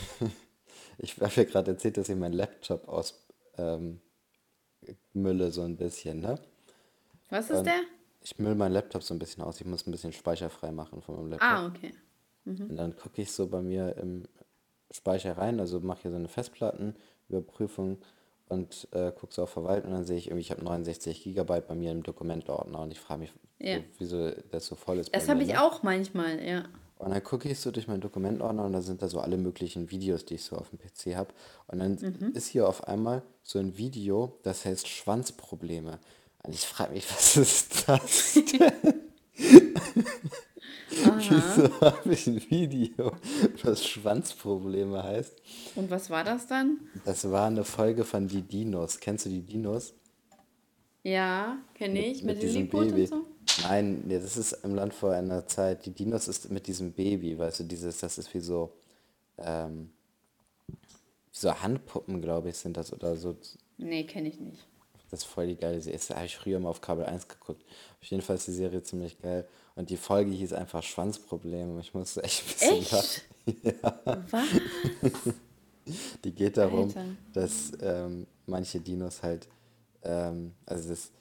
(laughs) ich habe ja gerade erzählt, dass ich meinen Laptop aus, ähm, so ein bisschen, ne? Was ist Und der? Ich müll meinen Laptop so ein bisschen aus. Ich muss ein bisschen Speicher frei machen von meinem Laptop. Ah, okay. Mhm. Und dann gucke ich so bei mir im Speicher rein, also mache hier so eine Festplattenüberprüfung und äh, gucke so auf Verwalten und dann sehe ich irgendwie, ich habe 69 Gigabyte bei mir im Dokumentordner und ich frage mich, ja. so, wieso das so voll ist. Das habe ich ne? auch manchmal, ja. Und dann gucke ich so durch meinen Dokumentordner und da sind da so alle möglichen Videos, die ich so auf dem PC habe. Und dann mhm. ist hier auf einmal so ein Video, das heißt Schwanzprobleme. Und ich frage mich, (laughs) was ist das denn? Wieso habe ich ein Video, das Schwanzprobleme heißt? Und was war das dann? Das war eine Folge von Die Dinos. Kennst du die Dinos? Ja, kenne ich. Mit, mit, mit diesem Baby. Und so? Nein, nee, das ist im Land vor einer Zeit. Die Dinos ist mit diesem Baby, weißt du, dieses, das ist wie so, ähm, wie so Handpuppen, glaube ich, sind das oder so. Nee, kenne ich nicht. Das ist voll die geile Serie. Das habe ich früher mal auf Kabel 1 geguckt. Auf jeden Fall ist die Serie ziemlich geil. Und die Folge hieß einfach Schwanzprobleme. Ich musste echt ein bisschen echt? lachen. (laughs) Ja. Was? Die geht darum, Alter. dass ähm, manche Dinos halt, ähm, also das,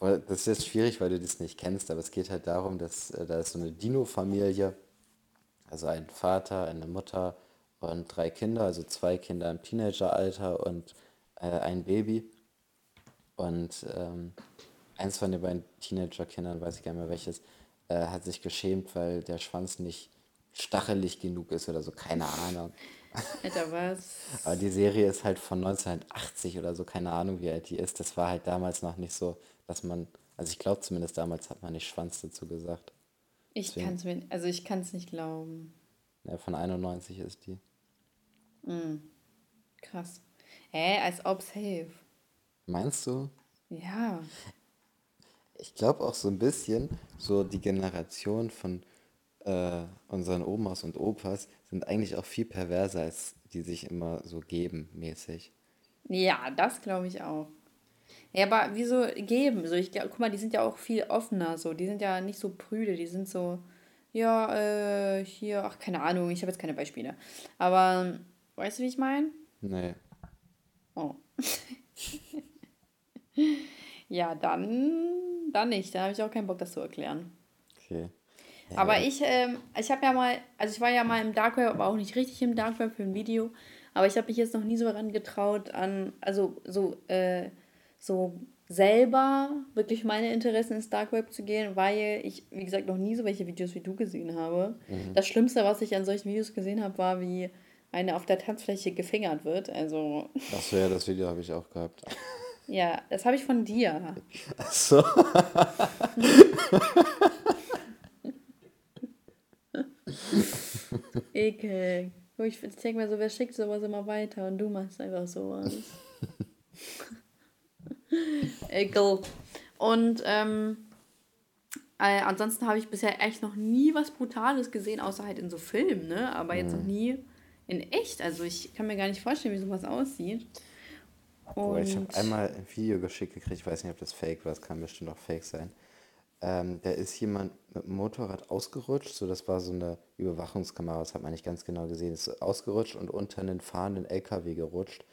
das ist jetzt schwierig, weil du das nicht kennst, aber es geht halt darum, dass äh, da ist so eine Dino-Familie, also ein Vater, eine Mutter und drei Kinder, also zwei Kinder im Teenageralter und äh, ein Baby. Und ähm, eins von den beiden Teenager-Kindern, weiß ich gar nicht mehr welches, äh, hat sich geschämt, weil der Schwanz nicht stachelig genug ist oder so, keine Ahnung. (laughs) Alter, was? Aber die Serie ist halt von 1980 oder so, keine Ahnung, wie alt die ist. Das war halt damals noch nicht so, dass man, also ich glaube zumindest damals hat man nicht Schwanz dazu gesagt. Ich kann es mir, also ich kann es nicht glauben. Ja, von 91 ist die. Mm, krass. Hä, als ob safe. Meinst du? Ja. Ich glaube auch so ein bisschen, so die Generation von äh, unseren Omas und Opas sind eigentlich auch viel perverser, als die sich immer so geben, mäßig. Ja, das glaube ich auch. Ja, aber wieso geben? So, ich guck mal, die sind ja auch viel offener, so. Die sind ja nicht so prüde, die sind so, ja, äh, hier, ach, keine Ahnung, ich habe jetzt keine Beispiele. Aber, weißt du, wie ich meine? Nee. Oh. (laughs) ja, dann, dann nicht. Da habe ich auch keinen Bock, das zu erklären. Okay. Ja. Aber ich, ähm, ich habe ja mal, also ich war ja mal im Dark Web, aber auch nicht richtig im Dark Web für ein Video. Aber ich habe mich jetzt noch nie so herangetraut an, also so, äh, so selber wirklich meine Interessen ins Dark Web zu gehen, weil ich, wie gesagt, noch nie so welche Videos wie du gesehen habe. Mhm. Das Schlimmste, was ich an solchen Videos gesehen habe, war, wie eine auf der Tanzfläche gefingert wird. Also. Achso, ja, das Video habe ich auch gehabt. (laughs) Ja, das habe ich von dir. Ach so. (laughs) Ekel. Ich denke mir so, wer schickt sowas immer weiter und du machst einfach sowas. (laughs) Ekel. Und ähm, äh, ansonsten habe ich bisher echt noch nie was Brutales gesehen, außer halt in so Filmen, ne? Aber jetzt noch mhm. nie in echt. Also ich kann mir gar nicht vorstellen, wie sowas aussieht. Und ich habe einmal ein Video geschickt gekriegt, ich weiß nicht, ob das fake war, das kann bestimmt auch fake sein. Ähm, da ist jemand mit dem Motorrad ausgerutscht, so das war so eine Überwachungskamera, das hat man nicht ganz genau gesehen, ist ausgerutscht und unter einen fahrenden LKW gerutscht.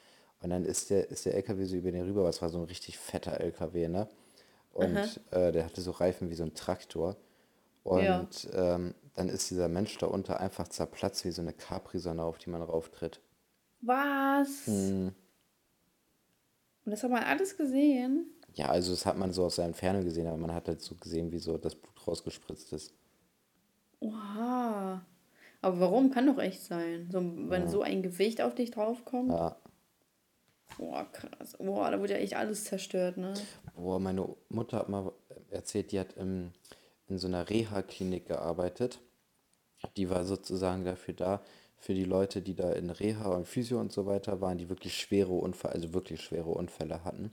Und dann ist der, ist der LKW so über den rüber, aber es war so ein richtig fetter LKW, ne? Und äh, der hatte so Reifen wie so ein Traktor. Und ja. ähm, dann ist dieser Mensch da unter einfach zerplatzt wie so eine Capri-Sonne, auf die man rauftritt. Was? Hm. Und das hat man alles gesehen? Ja, also das hat man so aus der Entfernung gesehen, aber man hat halt so gesehen, wie so das Blut rausgespritzt ist. Oha. Aber warum? Kann doch echt sein. So, wenn ja. so ein Gewicht auf dich draufkommt. Ja. Boah, krass. Boah, da wurde ja echt alles zerstört, ne? Boah, meine Mutter hat mal erzählt, die hat im, in so einer Reha-Klinik gearbeitet. Die war sozusagen dafür da, für die Leute, die da in Reha und Physio und so weiter waren, die wirklich schwere Unfälle, also wirklich schwere Unfälle hatten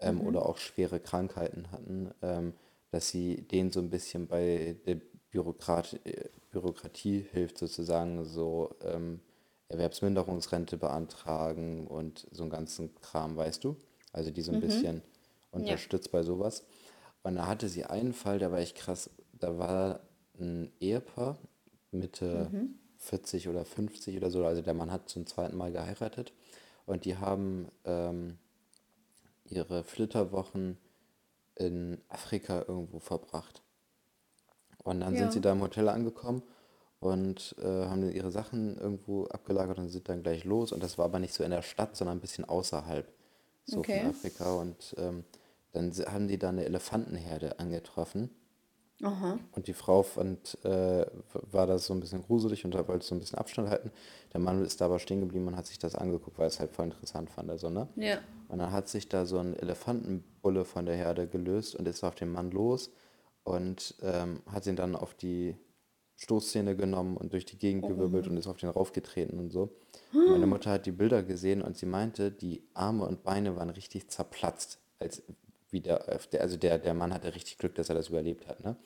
ähm, mhm. oder auch schwere Krankheiten hatten, ähm, dass sie denen so ein bisschen bei der Bürokrat äh, Bürokratie hilft, sozusagen so ähm, Erwerbsminderungsrente beantragen und so einen ganzen Kram, weißt du? Also die so ein mhm. bisschen unterstützt ja. bei sowas. Und da hatte sie einen Fall, der war echt krass. Da war ein Ehepaar, Mitte mhm. 40 oder 50 oder so, also der Mann hat zum zweiten Mal geheiratet und die haben ähm, ihre Flitterwochen in Afrika irgendwo verbracht. Und dann ja. sind sie da im Hotel angekommen und äh, haben dann ihre Sachen irgendwo abgelagert und sind dann gleich los. Und das war aber nicht so in der Stadt, sondern ein bisschen außerhalb so okay. von Afrika. Und ähm, dann haben die da eine Elefantenherde angetroffen. Aha. Und die Frau fand, äh, war das so ein bisschen gruselig und wollte so ein bisschen Abstand halten. Der Mann ist da aber stehen geblieben und hat sich das angeguckt, weil es halt voll interessant fand. Also, ne? Ja. Und dann hat sich da so ein Elefantenbulle von der Herde gelöst und ist auf den Mann los und ähm, hat ihn dann auf die Stoßzähne genommen und durch die Gegend oh. gewirbelt und ist auf den raufgetreten und so. Und meine Mutter hat die Bilder gesehen und sie meinte, die Arme und Beine waren richtig zerplatzt, als wie der, also der, der Mann hatte richtig Glück, dass er das überlebt hat, ne?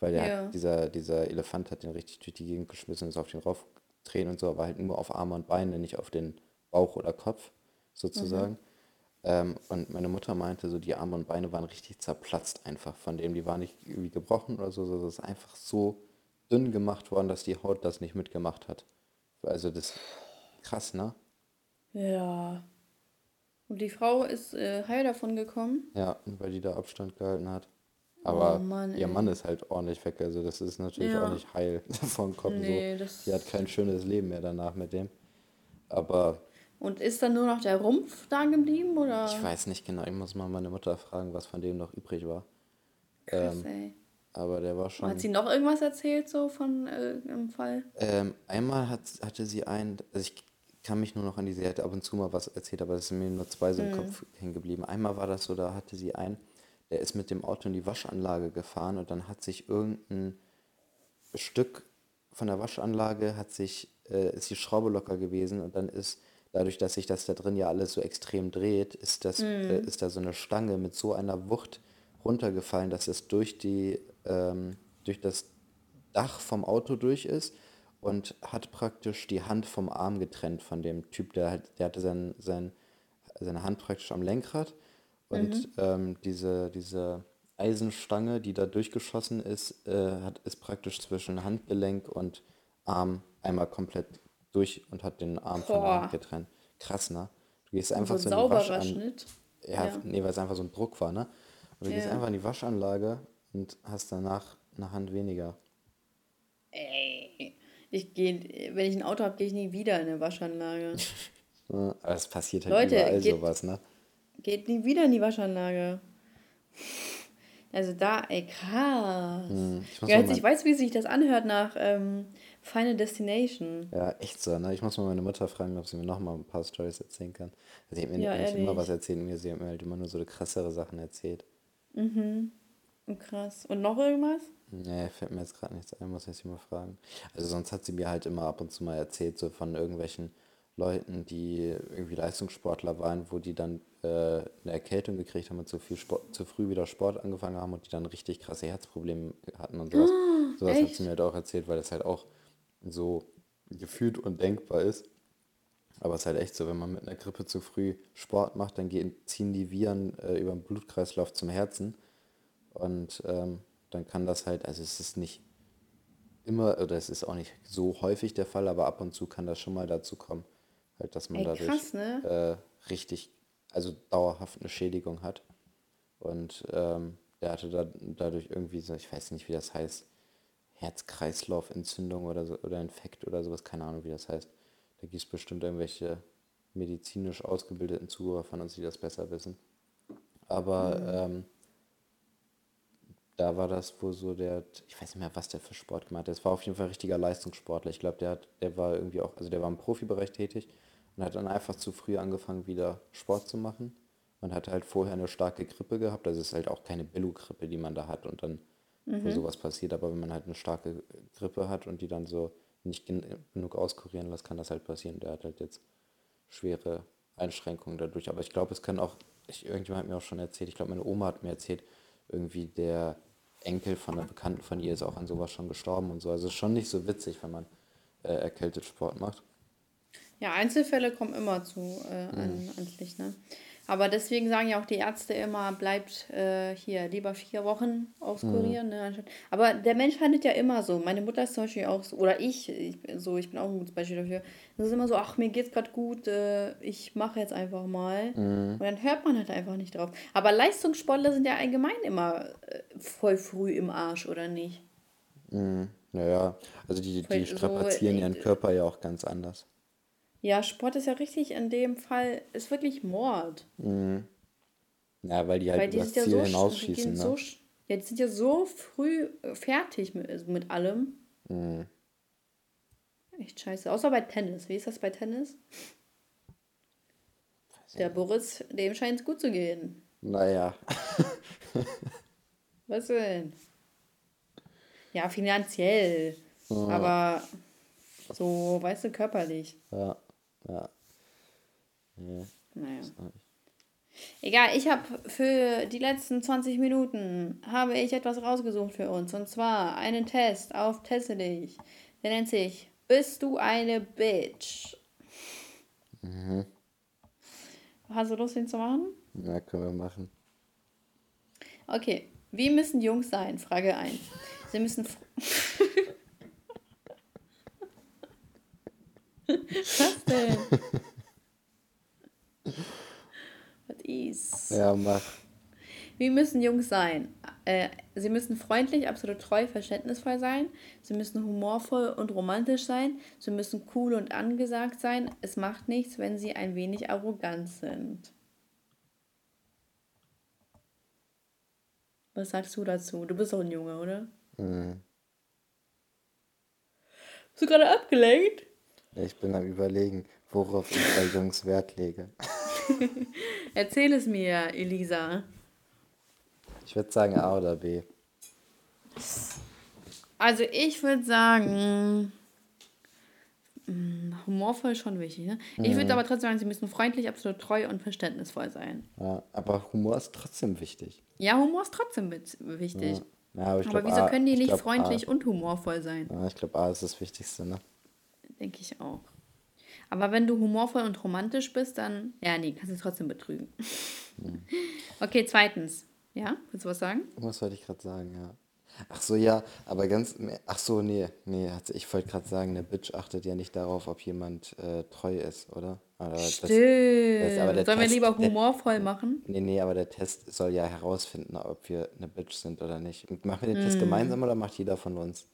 Weil der ja. hat, dieser, dieser Elefant hat den richtig durch die Gegend geschmissen und ist auf den raufgetreten und so, aber halt nur auf Arme und Beine, nicht auf den Bauch oder Kopf, sozusagen. Mhm. Ähm, und meine Mutter meinte, so die Arme und Beine waren richtig zerplatzt einfach von dem. Die waren nicht irgendwie gebrochen oder so, sondern es ist einfach so dünn gemacht worden, dass die Haut das nicht mitgemacht hat. Also das ist krass, ne? Ja. Und die Frau ist äh, heil davon gekommen? Ja, weil die da Abstand gehalten hat. Aber oh Mann, ihr Mann ist halt ordentlich weg, also das ist natürlich ja. auch nicht heil (laughs) davon kommen. Nee, so. Die hat kein schönes Leben mehr danach mit dem. Aber. Und ist dann nur noch der Rumpf da geblieben, oder? Ich weiß nicht genau, ich muss mal meine Mutter fragen, was von dem noch übrig war. Krass, ähm, ey. Aber der war schon. Hat sie noch irgendwas erzählt, so von äh, im Fall? Ähm, einmal hat, hatte sie einen, also ich kann mich nur noch an die, sie hat ab und zu mal was erzählt, aber es sind mir nur zwei so im mhm. Kopf hängen geblieben. Einmal war das so, da hatte sie einen, der ist mit dem Auto in die Waschanlage gefahren und dann hat sich irgendein Stück von der Waschanlage, hat sich, äh, ist die Schraube locker gewesen und dann ist, dadurch, dass sich das da drin ja alles so extrem dreht, ist, das, mhm. äh, ist da so eine Stange mit so einer Wucht runtergefallen, dass es durch die ähm, durch das Dach vom Auto durch ist und hat praktisch die Hand vom Arm getrennt von dem Typ, der, halt, der hatte sein, sein, seine Hand praktisch am Lenkrad und mhm. ähm, diese, diese Eisenstange, die da durchgeschossen ist, äh, hat, ist praktisch zwischen Handgelenk und Arm einmal komplett durch und hat den Arm Boah. von der Hand getrennt. Krass, ne? Du gehst einfach so, so in die Waschanlage. Ja, ja, nee, weil es einfach so ein Druck war, ne? Und du ja. gehst einfach in die Waschanlage und hast danach eine Hand weniger. Ey, ich gehe, wenn ich ein Auto habe, gehe ich nie wieder in eine Waschanlage. (laughs) Aber es passiert halt Leute, überall geht, sowas, ne? Geht nie wieder in die Waschanlage. (laughs) Also da, ey, krass. Hm, ich, ja, ich weiß, wie sich das anhört nach ähm, Final Destination. Ja, echt so, ne? Ich muss mal meine Mutter fragen, ob sie mir noch mal ein paar Stories erzählen kann. Sie hat mir ja, nicht immer was erzählt, mir sie hat mir halt immer nur so krassere Sachen erzählt. Mhm. Krass. Und noch irgendwas? Nee, fällt mir jetzt gerade nichts ein, muss ich jetzt mal fragen. Also sonst hat sie mir halt immer ab und zu mal erzählt, so von irgendwelchen Leuten, die irgendwie Leistungssportler waren, wo die dann äh, eine Erkältung gekriegt haben und zu, viel Sport, zu früh wieder Sport angefangen haben und die dann richtig krasse Herzprobleme hatten und sowas. Oh, sowas hat sie mir halt auch erzählt, weil das halt auch so gefühlt undenkbar ist. Aber es ist halt echt so, wenn man mit einer Grippe zu früh Sport macht, dann gehen, ziehen die Viren äh, über den Blutkreislauf zum Herzen und ähm, dann kann das halt, also es ist nicht immer, oder es ist auch nicht so häufig der Fall, aber ab und zu kann das schon mal dazu kommen, halt, dass man Ey, dadurch krass, ne? äh, richtig, also dauerhaft eine Schädigung hat. Und ähm, der hatte da, dadurch irgendwie so, ich weiß nicht, wie das heißt, Herz-Kreislauf-Entzündung oder so, oder Infekt oder sowas, keine Ahnung, wie das heißt. Da gibt es bestimmt irgendwelche medizinisch ausgebildeten Zuhörer von uns, die das besser wissen. Aber mhm. ähm, da war das wohl so der, ich weiß nicht mehr, was der für Sport gemacht hat. Das war auf jeden Fall ein richtiger Leistungssportler. Ich glaube, der hat, der war irgendwie auch, also der war im Profibereich tätig und hat dann einfach zu früh angefangen, wieder Sport zu machen. Man hat halt vorher eine starke Grippe gehabt. Also es ist halt auch keine Billo-Grippe, die man da hat und dann mhm. wo sowas passiert. Aber wenn man halt eine starke Grippe hat und die dann so nicht gen genug auskurieren lässt, kann das halt passieren. Der hat halt jetzt schwere Einschränkungen dadurch. Aber ich glaube, es kann auch, ich, irgendjemand hat mir auch schon erzählt, ich glaube, meine Oma hat mir erzählt, irgendwie der Enkel von einer Bekannten von ihr ist auch an sowas schon gestorben und so. Also es ist schon nicht so witzig, wenn man äh, erkältet Sport macht. Ja, Einzelfälle kommen immer zu äh, an, mhm. ans Licht, ne? Aber deswegen sagen ja auch die Ärzte immer, bleibt äh, hier lieber vier Wochen auskurieren. Mhm. Ne? Aber der Mensch handelt ja immer so. Meine Mutter ist zum Beispiel auch so, oder ich, ich so, ich bin auch ein gutes Beispiel dafür. Das ist immer so, ach, mir geht's gerade gut, äh, ich mache jetzt einfach mal. Mhm. Und dann hört man halt einfach nicht drauf. Aber Leistungssportler sind ja allgemein immer äh, voll früh im Arsch, oder nicht? Mhm. Naja, also die, die strapazieren so, ihren äh, Körper ja auch ganz anders. Ja, Sport ist ja richtig in dem Fall, ist wirklich Mord. Mhm. Ja, weil die halt weil die das Ziel ja so, hinausschießen. Die ne? so, ja, die sind ja so früh äh, fertig mit, mit allem. Mhm. Echt scheiße. Außer bei Tennis. Wie ist das bei Tennis? Der Boris, dem scheint es gut zu gehen. Naja. (laughs) Was denn? Ja, finanziell. Ja. Aber so, weißt du, körperlich. Ja. Ja. Nee, naja. Egal, ich habe für die letzten 20 Minuten habe ich etwas rausgesucht für uns. Und zwar einen Test auf Teste dich. Der nennt sich Bist du eine Bitch? Mhm. Hast du Lust, ihn zu machen? Ja, können wir machen. Okay. Wie müssen Jungs sein? Frage 1. Sie müssen. (laughs) Was denn? Was ist? Ja, mach. Wie müssen Jungs sein? Äh, sie müssen freundlich, absolut treu, verständnisvoll sein. Sie müssen humorvoll und romantisch sein. Sie müssen cool und angesagt sein. Es macht nichts, wenn sie ein wenig arrogant sind. Was sagst du dazu? Du bist doch ein Junge, oder? Mhm. Bist du gerade abgelenkt? Ich bin am überlegen, worauf ich bei Jungs Wert lege. (laughs) Erzähl es mir, Elisa. Ich würde sagen A oder B. Also ich würde sagen, hm, humorvoll schon wichtig. Ne? Ich würde mhm. aber trotzdem sagen, sie müssen freundlich, absolut treu und verständnisvoll sein. Ja, aber Humor ist trotzdem wichtig. Ja, Humor ist trotzdem wichtig. Ja. Ja, aber, aber wieso A, können die nicht freundlich A. und humorvoll sein? Ja, ich glaube, A ist das Wichtigste, ne? Denke ich auch. Aber wenn du humorvoll und romantisch bist, dann, ja, nee, kannst du trotzdem betrügen. Hm. Okay, zweitens. Ja, willst du was sagen? Was wollte ich gerade sagen, ja. Ach so, ja, aber ganz, ach so, nee, nee, ich wollte gerade sagen, eine Bitch achtet ja nicht darauf, ob jemand äh, treu ist, oder? Aber Stimmt. Das, das, aber Sollen Test, wir lieber humorvoll der, machen? Nee, nee, aber der Test soll ja herausfinden, ob wir eine Bitch sind oder nicht. Machen wir den hm. Test gemeinsam oder macht jeder von uns?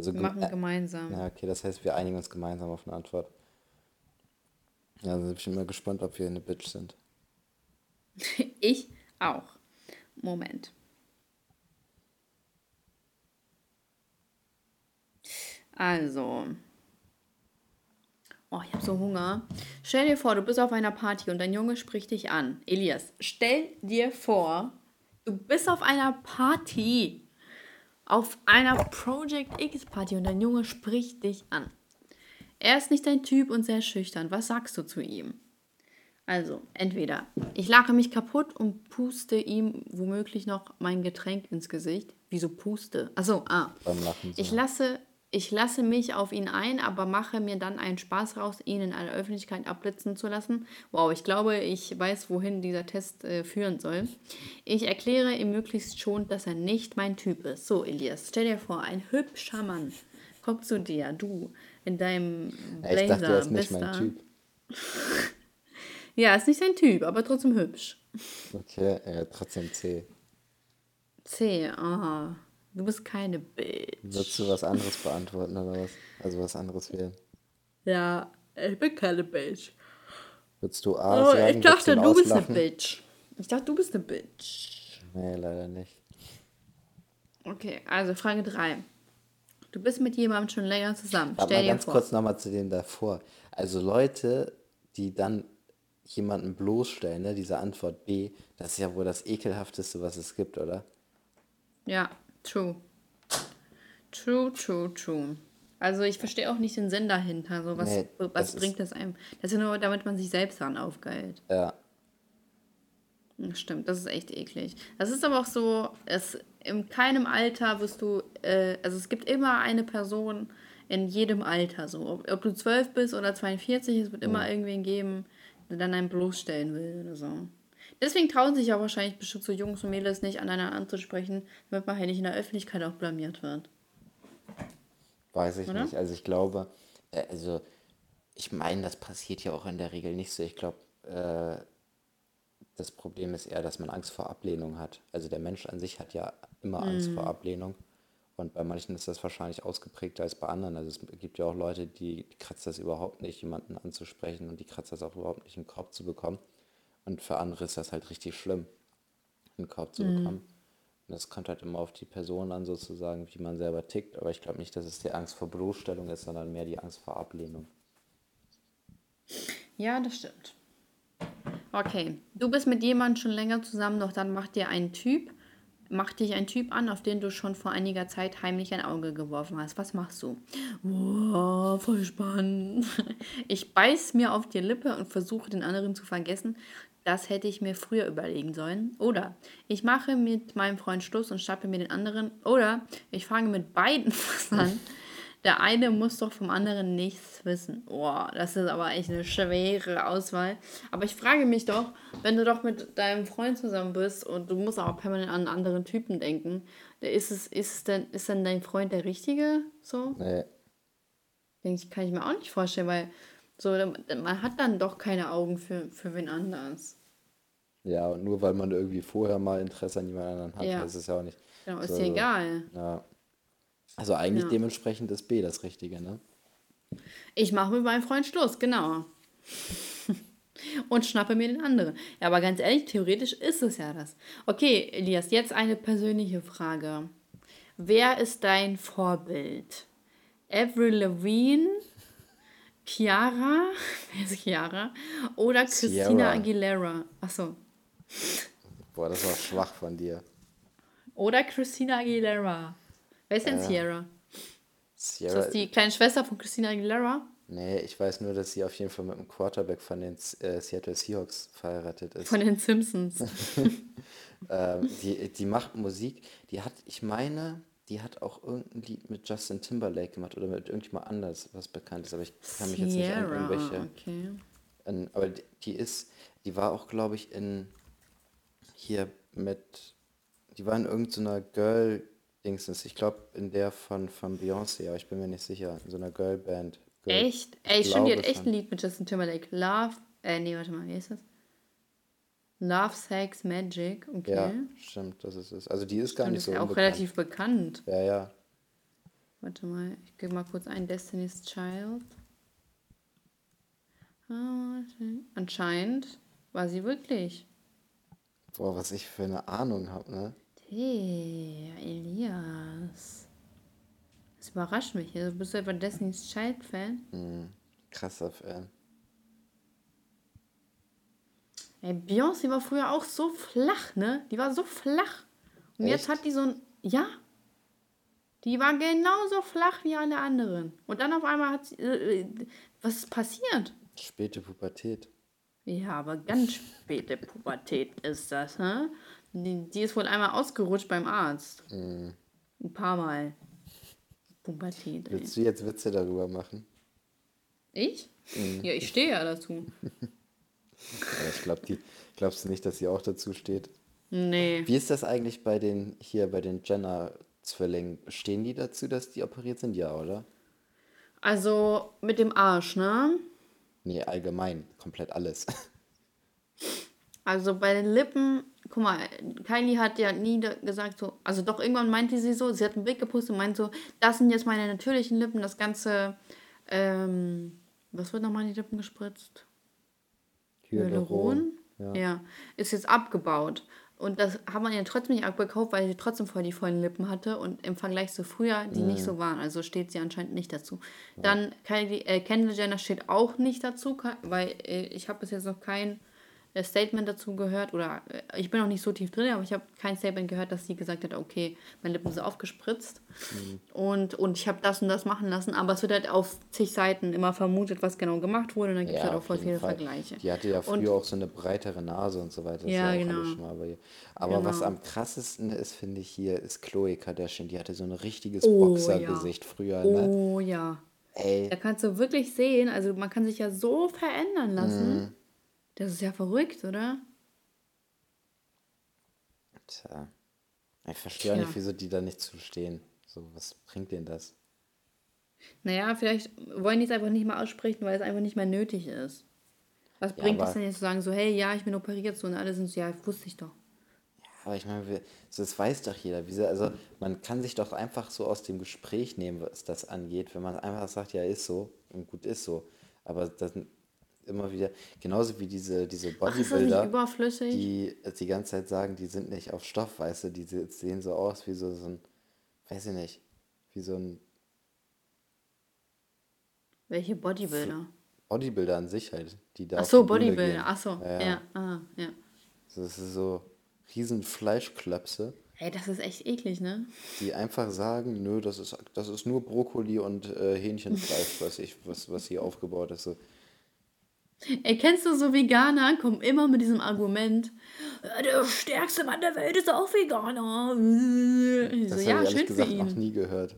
Also, wir machen äh, gemeinsam. Ja, okay, das heißt, wir einigen uns gemeinsam auf eine Antwort. Ja, also ich bin mal gespannt, ob wir eine Bitch sind. (laughs) ich auch. Moment. Also. Oh, ich habe so Hunger. Stell dir vor, du bist auf einer Party und dein Junge spricht dich an. Elias, stell dir vor, du bist auf einer Party auf einer Project X Party und dein Junge spricht dich an. Er ist nicht dein Typ und sehr schüchtern. Was sagst du zu ihm? Also, entweder ich lache mich kaputt und puste ihm womöglich noch mein Getränk ins Gesicht. Wieso puste? Achso, ah. Ich lasse ich lasse mich auf ihn ein, aber mache mir dann einen Spaß raus, ihn in aller Öffentlichkeit abblitzen zu lassen. Wow, ich glaube, ich weiß, wohin dieser Test äh, führen soll. Ich erkläre ihm möglichst schon, dass er nicht mein Typ ist. So, Elias, stell dir vor, ein hübscher Mann kommt zu dir, du, in deinem Blazer. Ich dachte, er ist nicht mein Typ. (laughs) ja, ist nicht sein Typ, aber trotzdem hübsch. Okay, ja, trotzdem C. C, aha. Du bist keine Bitch. Würdest du was anderes beantworten oder was? Also was anderes wählen? Ja, ich bin keine Bitch. Würdest du A oh, sagen? Ich dachte, du bist eine Bitch. Ich dachte, du bist eine Bitch. Nee, leider nicht. Okay, also Frage 3. Du bist mit jemandem schon länger zusammen. Aber Stell mal ganz vor. kurz nochmal zu dem davor. Also Leute, die dann jemanden bloßstellen, ne, diese Antwort B, das ist ja wohl das ekelhafteste, was es gibt, oder? Ja, True. True, true, true. Also ich verstehe auch nicht den Sinn dahinter. So, was nee, was bringt das einem? Das ist ja nur, damit man sich selbst daran aufgeilt. Ja. Stimmt, das ist echt eklig. Das ist aber auch so, es, in keinem Alter wirst du, äh, also es gibt immer eine Person in jedem Alter so. Ob, ob du 12 bist oder 42, es wird immer ja. irgendwen geben, der dann einen bloßstellen will oder so. Deswegen trauen sich ja wahrscheinlich bestimmt so Jungs und Mädels nicht, aneinander anzusprechen, damit man halt nicht in der Öffentlichkeit auch blamiert wird. Weiß ich Oder? nicht. Also ich glaube, äh, also ich meine, das passiert ja auch in der Regel nicht so. Ich glaube, äh, das Problem ist eher, dass man Angst vor Ablehnung hat. Also der Mensch an sich hat ja immer Angst mm. vor Ablehnung. Und bei manchen ist das wahrscheinlich ausgeprägter als bei anderen. Also es gibt ja auch Leute, die, die kratzt das überhaupt nicht, jemanden anzusprechen und die kratzt das auch überhaupt nicht im Korb zu bekommen. Und für andere ist das halt richtig schlimm, einen Korb zu mm. bekommen. Und das kommt halt immer auf die Person an, sozusagen, wie man selber tickt. Aber ich glaube nicht, dass es die Angst vor Bloßstellung ist, sondern mehr die Angst vor Ablehnung. Ja, das stimmt. Okay, du bist mit jemandem schon länger zusammen, doch dann macht dir ein Typ, macht dich ein Typ an, auf den du schon vor einiger Zeit heimlich ein Auge geworfen hast. Was machst du? Wow, voll spannend. (laughs) Ich beiß mir auf die Lippe und versuche den anderen zu vergessen. Das hätte ich mir früher überlegen sollen. Oder ich mache mit meinem Freund Schluss und schnappe mir den anderen. Oder ich fange mit beiden (laughs) was an. Der eine muss doch vom anderen nichts wissen. Boah, das ist aber echt eine schwere Auswahl. Aber ich frage mich doch, wenn du doch mit deinem Freund zusammen bist und du musst auch permanent an einen anderen Typen denken, ist es, ist es denn, ist denn dein Freund der Richtige? So? Nee. Denke ich, kann ich mir auch nicht vorstellen, weil so, man hat dann doch keine Augen für, für wen anders. Ja, und nur weil man irgendwie vorher mal Interesse an jemand anderen hat, ja. ist es ja auch nicht. Genau, ist so, dir egal. Ja. Also eigentlich ja. dementsprechend ist B das Richtige, ne? Ich mache mit meinem Freund Schluss, genau. (laughs) Und schnappe mir den anderen. Ja, aber ganz ehrlich, theoretisch ist es ja das. Okay, Elias, jetzt eine persönliche Frage. Wer ist dein Vorbild? Avril Lavigne, Chiara, (laughs) wer ist Chiara? Oder Christina Sierra. Aguilera? Achso. Boah, das war schwach von dir. Oder Christina Aguilera. Wer ist denn äh, Sierra? Sierra? Ist das die kleine Schwester von Christina Aguilera? Nee, ich weiß nur, dass sie auf jeden Fall mit dem Quarterback von den äh, Seattle Seahawks verheiratet ist. Von den Simpsons. (laughs) ähm, die, die macht Musik, die hat, ich meine, die hat auch irgendein Lied mit Justin Timberlake gemacht oder mit irgendjemand anders, was bekannt ist, aber ich kann mich jetzt nicht an irgendwelche. Okay. An, aber die, die ist, die war auch, glaube ich, in hier mit, die war in irgendeiner Girl Dingsens. Ich glaube, in der von, von Beyoncé, aber ich bin mir nicht sicher. In so einer Girlband. Girl, echt? Ey, stimmt, die hat echt ein Lied mit Justin Timberlake. Love, äh, nee, warte mal, wie ist das? Love, Sex, Magic, okay. Ja, stimmt, das ist es. Also die ist gar stimmt, nicht so ist ja auch relativ bekannt. Ja, ja. Warte mal, ich gebe mal kurz ein Destiny's Child. Anscheinend war sie wirklich. Boah, was ich für eine Ahnung habe, ne? Hey, Elias. Das überrascht mich. Also bist du etwa Destiny's Child Fan? Mhm. Krasser Fan. Ey, Beyoncé war früher auch so flach, ne? Die war so flach. Und Echt? jetzt hat die so ein. Ja. Die war genauso flach wie alle anderen. Und dann auf einmal hat sie. Äh, äh was ist passiert? Späte Pubertät. Ja, aber ganz späte Pubertät ist das, hä? Die, die ist wohl einmal ausgerutscht beim Arzt. Mhm. Ein paar Mal. Pubertät. Ey. Willst du jetzt Witze darüber machen? Ich? Mhm. Ja, ich stehe ja dazu. (laughs) ja, ich glaube, die glaubst du nicht, dass sie auch dazu steht? Nee. Wie ist das eigentlich bei den hier bei den Jenner-Zwillingen? Stehen die dazu, dass die operiert sind? Ja, oder? Also mit dem Arsch, ne? Nee, allgemein, komplett alles. (laughs) Also bei den Lippen, guck mal, Kylie hat ja nie gesagt so, also doch irgendwann meinte sie so, sie hat einen Blick gepustet und meint so, das sind jetzt meine natürlichen Lippen, das ganze, ähm, was wird nochmal in die Lippen gespritzt? Hyaluron. Ja. ja, ist jetzt abgebaut. Und das hat man ja trotzdem nicht abgekauft, weil sie trotzdem voll die vollen Lippen hatte und im Vergleich zu früher, die mhm. nicht so waren. Also steht sie anscheinend nicht dazu. Ja. Dann Kylie, äh, Kendall Jenner steht auch nicht dazu, weil äh, ich habe bis jetzt noch kein Statement dazu gehört, oder äh, ich bin auch nicht so tief drin, aber ich habe kein Statement gehört, dass sie gesagt hat, okay, meine Lippen sind aufgespritzt mhm. und, und ich habe das und das machen lassen, aber es wird halt auf zig Seiten immer vermutet, was genau gemacht wurde und dann gibt es ja, halt auch voll viele Fall. Vergleiche. Die hatte ja früher und, auch so eine breitere Nase und so weiter. ja, ja genau. aber, aber genau. was am krassesten ist, finde ich hier, ist Chloe Kardashian. Die hatte so ein richtiges oh, Boxergesicht ja. früher. Ne? Oh ja. Ey. Da kannst du wirklich sehen, also man kann sich ja so verändern lassen. Mhm. Das ist ja verrückt, oder? Tja. Ich verstehe auch nicht, wieso die da nicht zustehen. So, was bringt denen das? Naja, vielleicht wollen die es einfach nicht mal aussprechen, weil es einfach nicht mehr nötig ist. Was bringt ja, es denn jetzt zu sagen, so, hey, ja, ich bin operiert, so, und alle sind so, ja, wusste ich doch. Ja, aber ich meine, das weiß doch jeder. Also, man kann sich doch einfach so aus dem Gespräch nehmen, was das angeht, wenn man einfach sagt, ja, ist so und gut ist so. Aber das immer wieder, genauso wie diese, diese Bodybuilder, Ach, die die ganze Zeit sagen, die sind nicht auf Stoff, weißt du, die sehen so aus wie so, so ein, weiß ich nicht, wie so ein welche Bodybuilder? Bodybuilder an sich halt, die da. Ach so, Bodybuilder, ach so, ja, ja. Aha, ja. Das ist so riesen Fleischklöpse. Ey, das ist echt eklig, ne? Die einfach sagen, nö, das ist, das ist nur Brokkoli und äh, Hähnchenfleisch, (laughs) was, ich, was, was hier aufgebaut ist. So. Ey, kennst du so Veganer, kommen immer mit diesem Argument, der stärkste Mann der Welt ist auch Veganer. Das so, habe ich ehrlich gesagt noch nie gehört.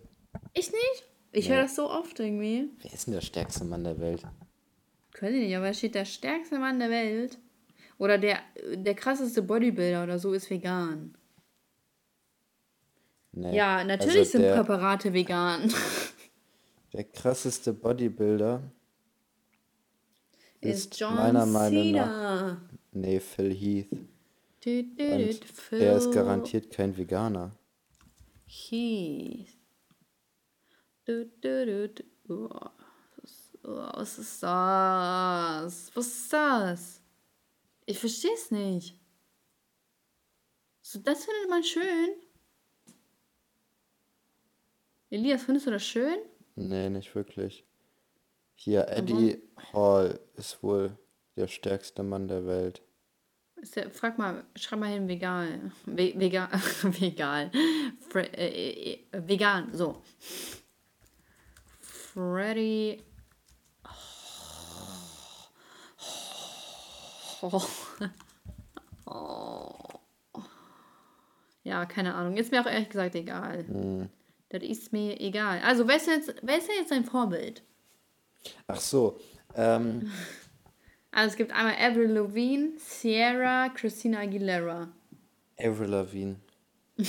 Ich nicht? Ich ja. höre das so oft irgendwie. Wer ist denn der stärkste Mann der Welt? Können ich nicht, aber steht der stärkste Mann der Welt. Oder der, der krasseste Bodybuilder oder so ist vegan. Nee. Ja, natürlich also sind der, Präparate vegan. Der krasseste Bodybuilder ist, ist John meiner Meinung nach. Nee, Phil Heath. Du, du, Und Phil der ist garantiert kein Veganer. Heath. Du, du, du, du. Oh, was ist das? Was ist das? Ich verstehe es nicht. So, das findet man schön. Elias, findest du das schön? Nee, nicht wirklich. Hier, Eddie mhm. Hall ist wohl der stärkste Mann der Welt. Der, frag mal, schreib mal hin, vegan. Ve, vegan. (laughs) vegan. Fre, äh, äh, vegan, so. Freddy. Oh. (laughs) Oh. Ja, keine Ahnung. Ist mir auch ehrlich gesagt egal. Mhm. Das ist mir egal. Also, wer ist, jetzt, wer ist denn jetzt dein Vorbild? Ach so. Ähm. (laughs) Also, es gibt einmal Avril Lavigne, Sierra, Christina Aguilera. Avril Lavigne. (laughs)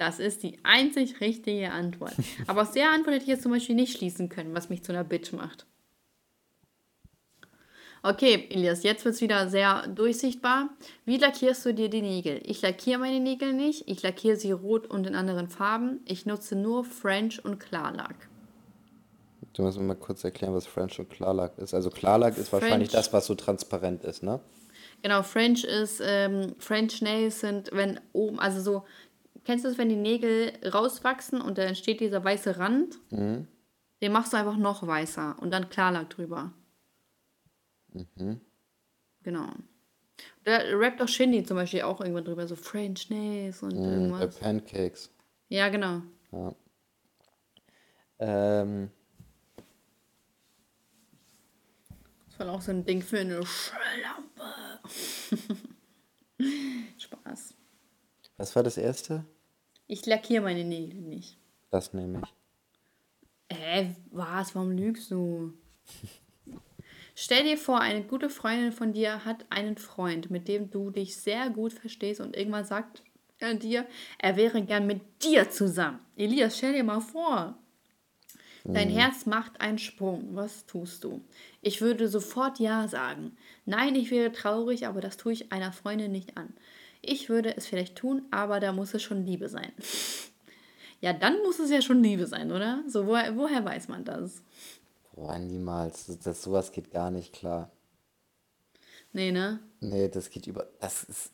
Das ist die einzig richtige Antwort. (laughs) Aber aus der Antwort hätte ich jetzt zum Beispiel nicht schließen können, was mich zu einer Bitch macht. Okay, Elias, jetzt wird es wieder sehr durchsichtbar. Wie lackierst du dir die Nägel? Ich lackiere meine Nägel nicht. Ich lackiere sie rot und in anderen Farben. Ich nutze nur French und Klarlack. Du musst mir mal kurz erklären, was French und Klarlack ist. Also Klarlack ist French, wahrscheinlich das, was so transparent ist, ne? Genau, French ist, ähm, French Nails sind, wenn oben, also so Kennst du das, wenn die Nägel rauswachsen und da entsteht dieser weiße Rand? Mhm. Den machst du einfach noch weißer und dann Klarlack drüber. Mhm. Genau. Da rappt auch Shindy zum Beispiel auch irgendwann drüber, so French Nails und mm, irgendwas. The Pancakes. Ja, genau. Ja. Ähm. War auch so ein Ding für eine Schlampe. (laughs) Spaß. Was war das erste? Ich lackiere meine Nägel nicht. Das nehme ich. Hä, was? Warum lügst du? Stell dir vor, eine gute Freundin von dir hat einen Freund, mit dem du dich sehr gut verstehst und irgendwann sagt er dir, er wäre gern mit dir zusammen. Elias, stell dir mal vor. Dein mhm. Herz macht einen Sprung. Was tust du? Ich würde sofort Ja sagen. Nein, ich wäre traurig, aber das tue ich einer Freundin nicht an. Ich würde es vielleicht tun, aber da muss es schon Liebe sein. (laughs) Ja, dann muss es ja schon Liebe sein, oder? So, woher, woher weiß man das? Boah, niemals. Das, das, sowas geht gar nicht klar. Nee, ne? Nee, das geht über. Das ist.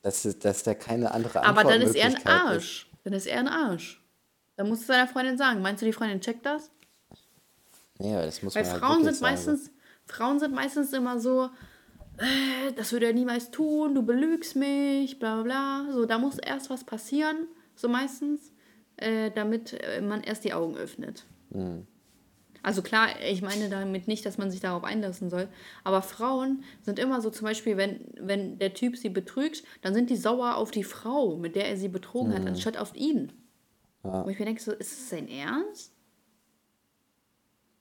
Das ist, dass da keine andere Antwort Aber dann ist er ein Arsch. Ist. Dann ist er ein Arsch. Dann musst du deiner Freundin sagen. Meinst du, die Freundin checkt das? Aber das muss Weil man Frauen sind meistens, Frauen sind meistens immer so, äh, das würde er niemals tun, du belügst mich, bla bla bla. So, da muss erst was passieren, so meistens, äh, damit äh, man erst die Augen öffnet. Mhm. Also klar, ich meine damit nicht, dass man sich darauf einlassen soll, aber Frauen sind immer so, zum Beispiel, wenn, wenn der Typ sie betrügt, dann sind die sauer auf die Frau, mit der er sie betrogen mhm. hat, anstatt auf ihn. Ja. Wo ich mir denke, so, ist es sein Ernst?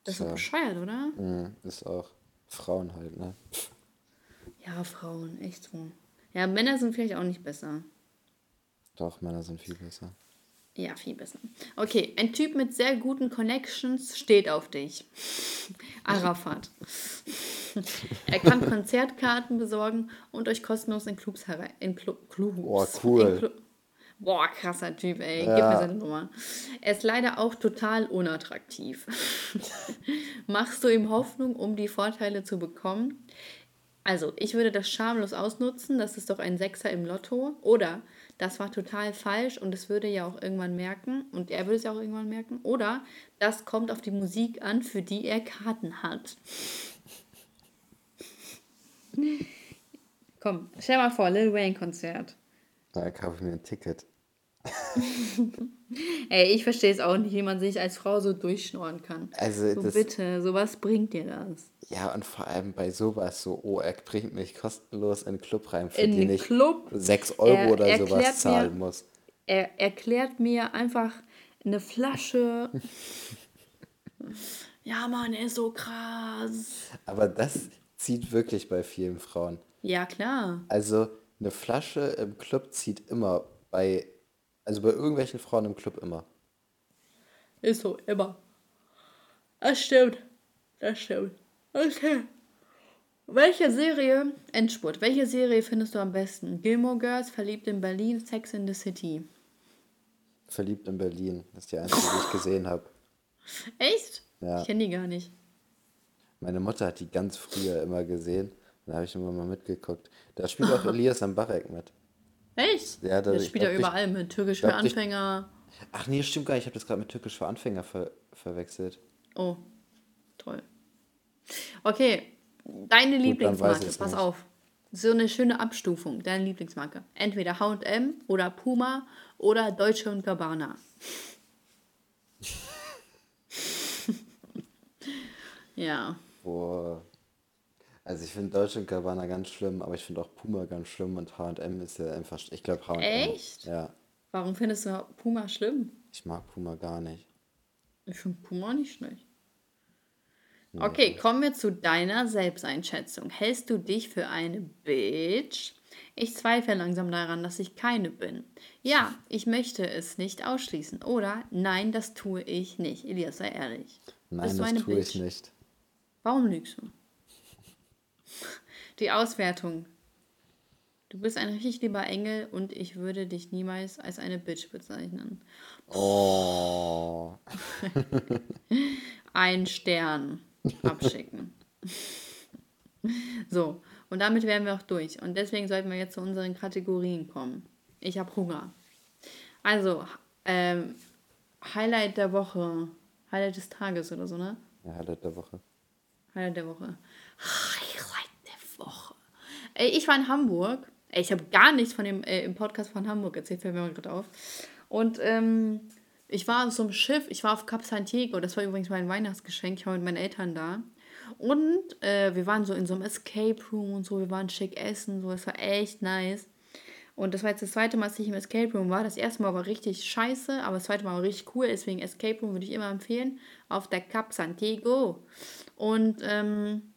Das ist doch bescheuert, oder? Mhm, ist auch Frauen halt, ne? Ja, Frauen, echt so. Ja, Männer sind vielleicht auch nicht besser. Doch, Männer sind viel besser. Ja, viel besser. Okay, ein Typ mit sehr guten Connections steht auf dich. (laughs) Arafat. er kann (laughs) Konzertkarten besorgen und euch kostenlos in Clubs herein. In Clu Clubs. Boah, cool. Clu Boah, krasser Typ, ey. Ja. Gib mir seine Nummer. Er ist leider auch total unattraktiv. (laughs) Machst du ihm Hoffnung, um die Vorteile zu bekommen? Also, ich würde das schamlos ausnutzen. Das ist doch ein Sechser im Lotto. Oder das war total falsch und es würde ja auch irgendwann merken und er würde es ja auch irgendwann merken. Oder das kommt auf die Musik an, für die er Karten hat. (laughs) Komm, stell mal vor, Lil Wayne Konzert. Da kaufe ich mir ein Ticket. (laughs) Ey, ich verstehe es auch nicht, wie man sich als Frau so durchschnorren kann. Also so das, bitte, sowas bringt dir das. Ja, und vor allem bei sowas so, oh, er bringt mich kostenlos in den Club rein, für in den ich Club? 6 Euro er, oder sowas zahlen mir, muss. Er erklärt mir einfach eine Flasche. (laughs) ja, Mann, er ist so krass. Aber das zieht wirklich bei vielen Frauen. Ja, klar. Also eine Flasche im Club zieht immer bei also bei irgendwelchen Frauen im Club immer. Ist so, immer. Das stimmt. Das stimmt. Okay. Welche Serie, Endspurt, welche Serie findest du am besten? Gilmore Girls, Verliebt in Berlin, Sex in the City? Verliebt in Berlin, das ist die einzige, die ich gesehen habe. Echt? Ja. Ich kenne die gar nicht. Meine Mutter hat die ganz früher immer gesehen. Da habe ich immer mal mitgeguckt. Da spielt auch (laughs) Elias Ambarek mit. Echt? Ja, da, das spielt ja überall mit Türkisch für Anfänger. Ich, ach nee, stimmt gar nicht. Ich habe das gerade mit Türkisch für Anfänger ver, verwechselt. Oh, toll. Okay, deine Gut, Lieblingsmarke, pass nicht. auf. So eine schöne Abstufung, deine Lieblingsmarke. Entweder H&M oder Puma oder Deutsche und Gabbana. (laughs) (laughs) ja. Boah. Also ich finde Deutsche und Gabbana ganz schlimm, aber ich finde auch Puma ganz schlimm und H&M ist ja einfach, ich glaube H&M. Echt? Ja. Warum findest du Puma schlimm? Ich mag Puma gar nicht. Ich finde Puma nicht schlecht. Okay, kommen wir zu deiner Selbsteinschätzung. Hältst du dich für eine Bitch? Ich zweifle langsam daran, dass ich keine bin. Ja, ich möchte es nicht ausschließen. Oder nein, das tue ich nicht. Elias, sei ehrlich. Nein, das tue Bitch? ich nicht. Warum lügst du? Die Auswertung. Du bist ein richtig lieber Engel und ich würde dich niemals als eine Bitch bezeichnen. Oh. (laughs) ein Stern abschicken. (laughs) so, und damit wären wir auch durch. Und deswegen sollten wir jetzt zu unseren Kategorien kommen. Ich habe Hunger. Also, ähm, Highlight der Woche. Highlight des Tages oder so, ne? Ja, Highlight der Woche. Highlight der Woche. Ich war in Hamburg. Ich habe gar nichts von dem äh, im Podcast von Hamburg erzählt, fällt mir gerade auf. Und ähm, ich war auf so einem Schiff, ich war auf Cap Santiago, das war übrigens mein Weihnachtsgeschenk, ich war mit meinen Eltern da. Und äh, wir waren so in so einem Escape Room und so, wir waren schick essen, so, es war echt nice. Und das war jetzt das zweite Mal, dass ich im Escape Room war. Das erste Mal war richtig scheiße, aber das zweite Mal war richtig cool. Deswegen Escape Room würde ich immer empfehlen. Auf der Cap Santiago. Und ähm,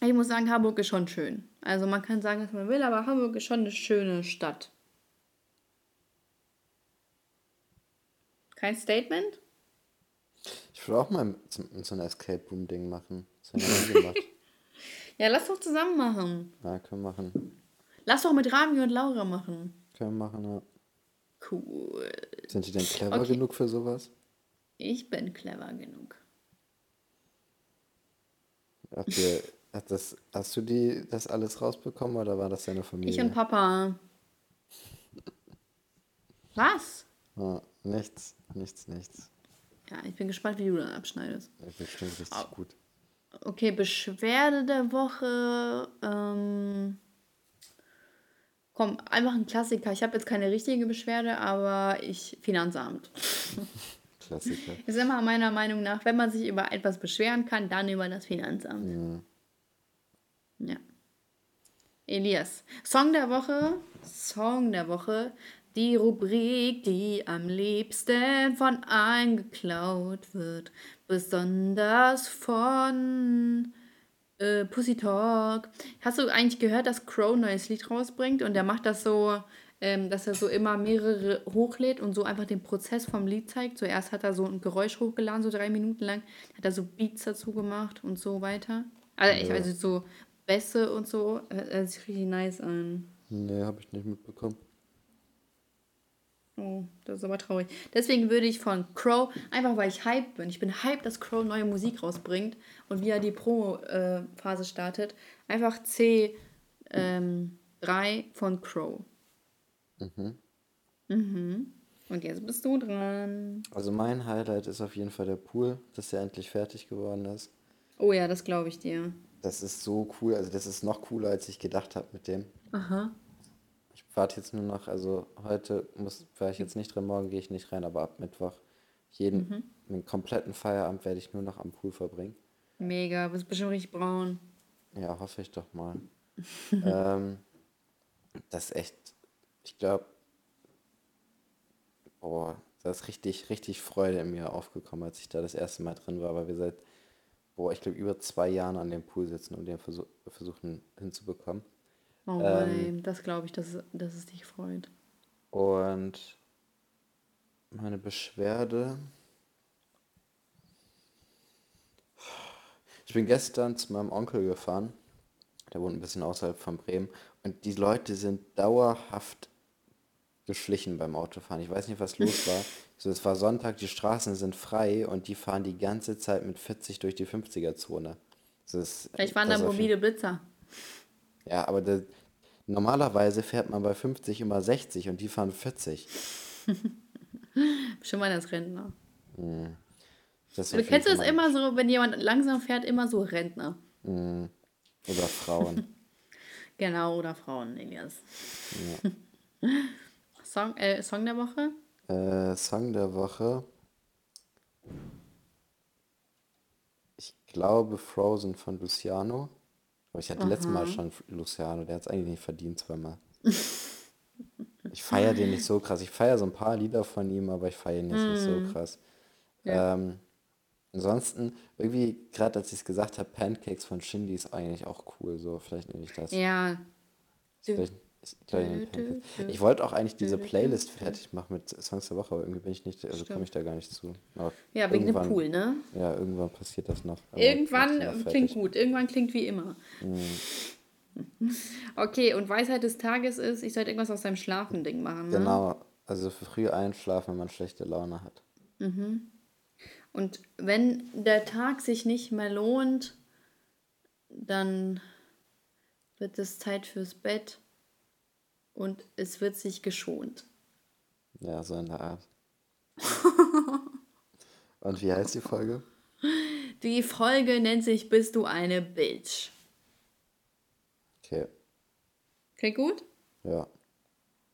ich muss sagen, Hamburg ist schon schön. Also man kann sagen, was man will, aber Hamburg ist schon eine schöne Stadt. Kein Statement? Ich würde auch mal so ein Escape Room Ding machen. Das (laughs) ja, lass doch zusammen machen. Ja, können wir machen. Lass doch mit Rami und Laura machen. Können wir machen, ja. Cool. Sind die denn clever okay. genug für sowas? Ich bin clever genug. Habt ihr Hast, das, hast du die, das alles rausbekommen oder war das deine Familie? Ich und Papa. Was? Oh, nichts, nichts, nichts. Ja, ich bin gespannt, wie du dann abschneidest. Ja, bestimmt richtig oh. gut. Okay, Beschwerde der Woche. Ähm, komm, einfach ein Klassiker. Ich habe jetzt keine richtige Beschwerde, aber ich. Finanzamt. (laughs) Klassiker. Ist immer meiner Meinung nach, wenn man sich über etwas beschweren kann, dann über das Finanzamt. Ja. Ja. Elias. Song der Woche. Song der Woche. Die Rubrik, die am liebsten von allen geklaut wird. Besonders von Äh, Pussy Talk. Hast du eigentlich gehört, dass Crow ein neues Lied rausbringt und der macht das so, ähm, dass er so immer mehrere hochlädt und so einfach den Prozess vom Lied zeigt. Zuerst hat er so ein Geräusch hochgeladen, so drei Minuten lang, hat er so Beats dazu gemacht und so weiter. Also ich weiß nicht, so Bässe und so. Hört sich richtig nice an. Nee, habe ich nicht mitbekommen. Oh, das ist aber traurig. Deswegen würde ich von Crow, einfach weil ich hype bin, ich bin hype, dass Crow neue Musik rausbringt und wie er die Promo-Phase äh, startet, einfach C3 ähm, von Crow. Mhm. Mhm. Und jetzt bist du dran. Also mein Highlight ist auf jeden Fall der Pool, dass er endlich fertig geworden ist. Oh ja, das glaube ich dir. Das ist so cool, also das ist noch cooler, als ich gedacht habe mit dem. Aha warte jetzt nur noch, also heute muss, war ich jetzt nicht drin, morgen gehe ich nicht rein, aber ab Mittwoch, jeden, mhm. den kompletten Feierabend werde ich nur noch am Pool verbringen. Mega, bist bestimmt richtig braun. Ja, hoffe ich doch mal. (laughs) ähm, das ist echt, ich glaube, boah, da ist richtig, richtig Freude in mir aufgekommen, als ich da das erste Mal drin war, weil wir seit, boah, ich glaube, über zwei Jahren an dem Pool sitzen und den versuch, versuchen hinzubekommen. Oh nein, ähm, das glaube ich, dass, dass es dich freut. Und meine Beschwerde. Ich bin gestern zu meinem Onkel gefahren. Der wohnt ein bisschen außerhalb von Bremen. Und die Leute sind dauerhaft geschlichen beim Autofahren. Ich weiß nicht, was los (laughs) war. So, es war Sonntag, die Straßen sind frei und die fahren die ganze Zeit mit 40 durch die 50er-Zone. Vielleicht waren da mobile Blitzer. Ja, aber der, normalerweise fährt man bei 50 immer 60 und die fahren 40. (laughs) Schon mal als Rentner. Hm. du kennst es immer so, wenn jemand langsam fährt, immer so Rentner. Hm. Oder Frauen. (laughs) genau, oder Frauen, Elias. Ja. Song, äh, Song der Woche? Äh, Song der Woche. Ich glaube Frozen von Luciano. Aber ich hatte Aha. letztes Mal schon Luciano, der hat es eigentlich nicht verdient zweimal. ich feiere den nicht so krass. Ich feiere so ein paar Lieder von ihm, aber ich feiere ihn jetzt mm. nicht so hm. krass. Ja. Ähm, ansonsten, irgendwie, gerade als ich es gesagt habe, Pancakes von Shindy ist eigentlich auch cool. So, vielleicht nehme ich das. Ja. Vielleicht, ich wollte auch eigentlich diese Playlist fertig machen mit Songs der Woche, aber irgendwie bin ich nicht, also komme ich da gar nicht zu. Aber ja, wegen dem Pool, ne? Ja, irgendwann passiert das noch. Irgendwann klingt gut, irgendwann klingt wie immer. Mhm. (laughs) Okay, und Weisheit des Tages ist, ich sollte irgendwas aus seinem Schlafending machen. Ne? Genau, also früh einschlafen, wenn man schlechte Laune hat. Mhm. Und wenn der Tag sich nicht mehr lohnt, dann wird es Zeit fürs Bett und es wird sich geschont. Ja, so in der Art. (laughs) und wie heißt die Folge? Die Folge nennt sich Bist du eine Bitch? Okay. Klingt gut? Ja.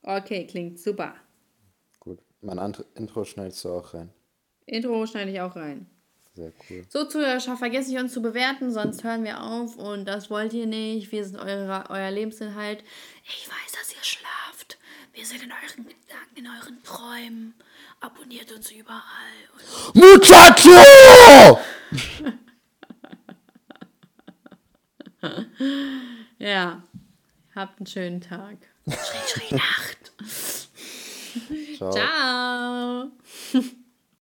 Okay, klingt super. Gut. Mein Intro schneidest du auch rein. Intro schneide ich auch rein. Sehr cool. So, Zuhörer, vergesst nicht uns zu bewerten, sonst hören wir auf und das wollt ihr nicht. Wir sind eure, euer Lebensinhalt. Ich weiß, dass ihr schlaft. Wir sind in euren Gedanken, in euren Träumen. Abonniert uns überall. Muchacho! (laughs) ja. Habt einen schönen Tag. (laughs) Schrie, schrie, Nacht. Ciao. Ciao. (laughs)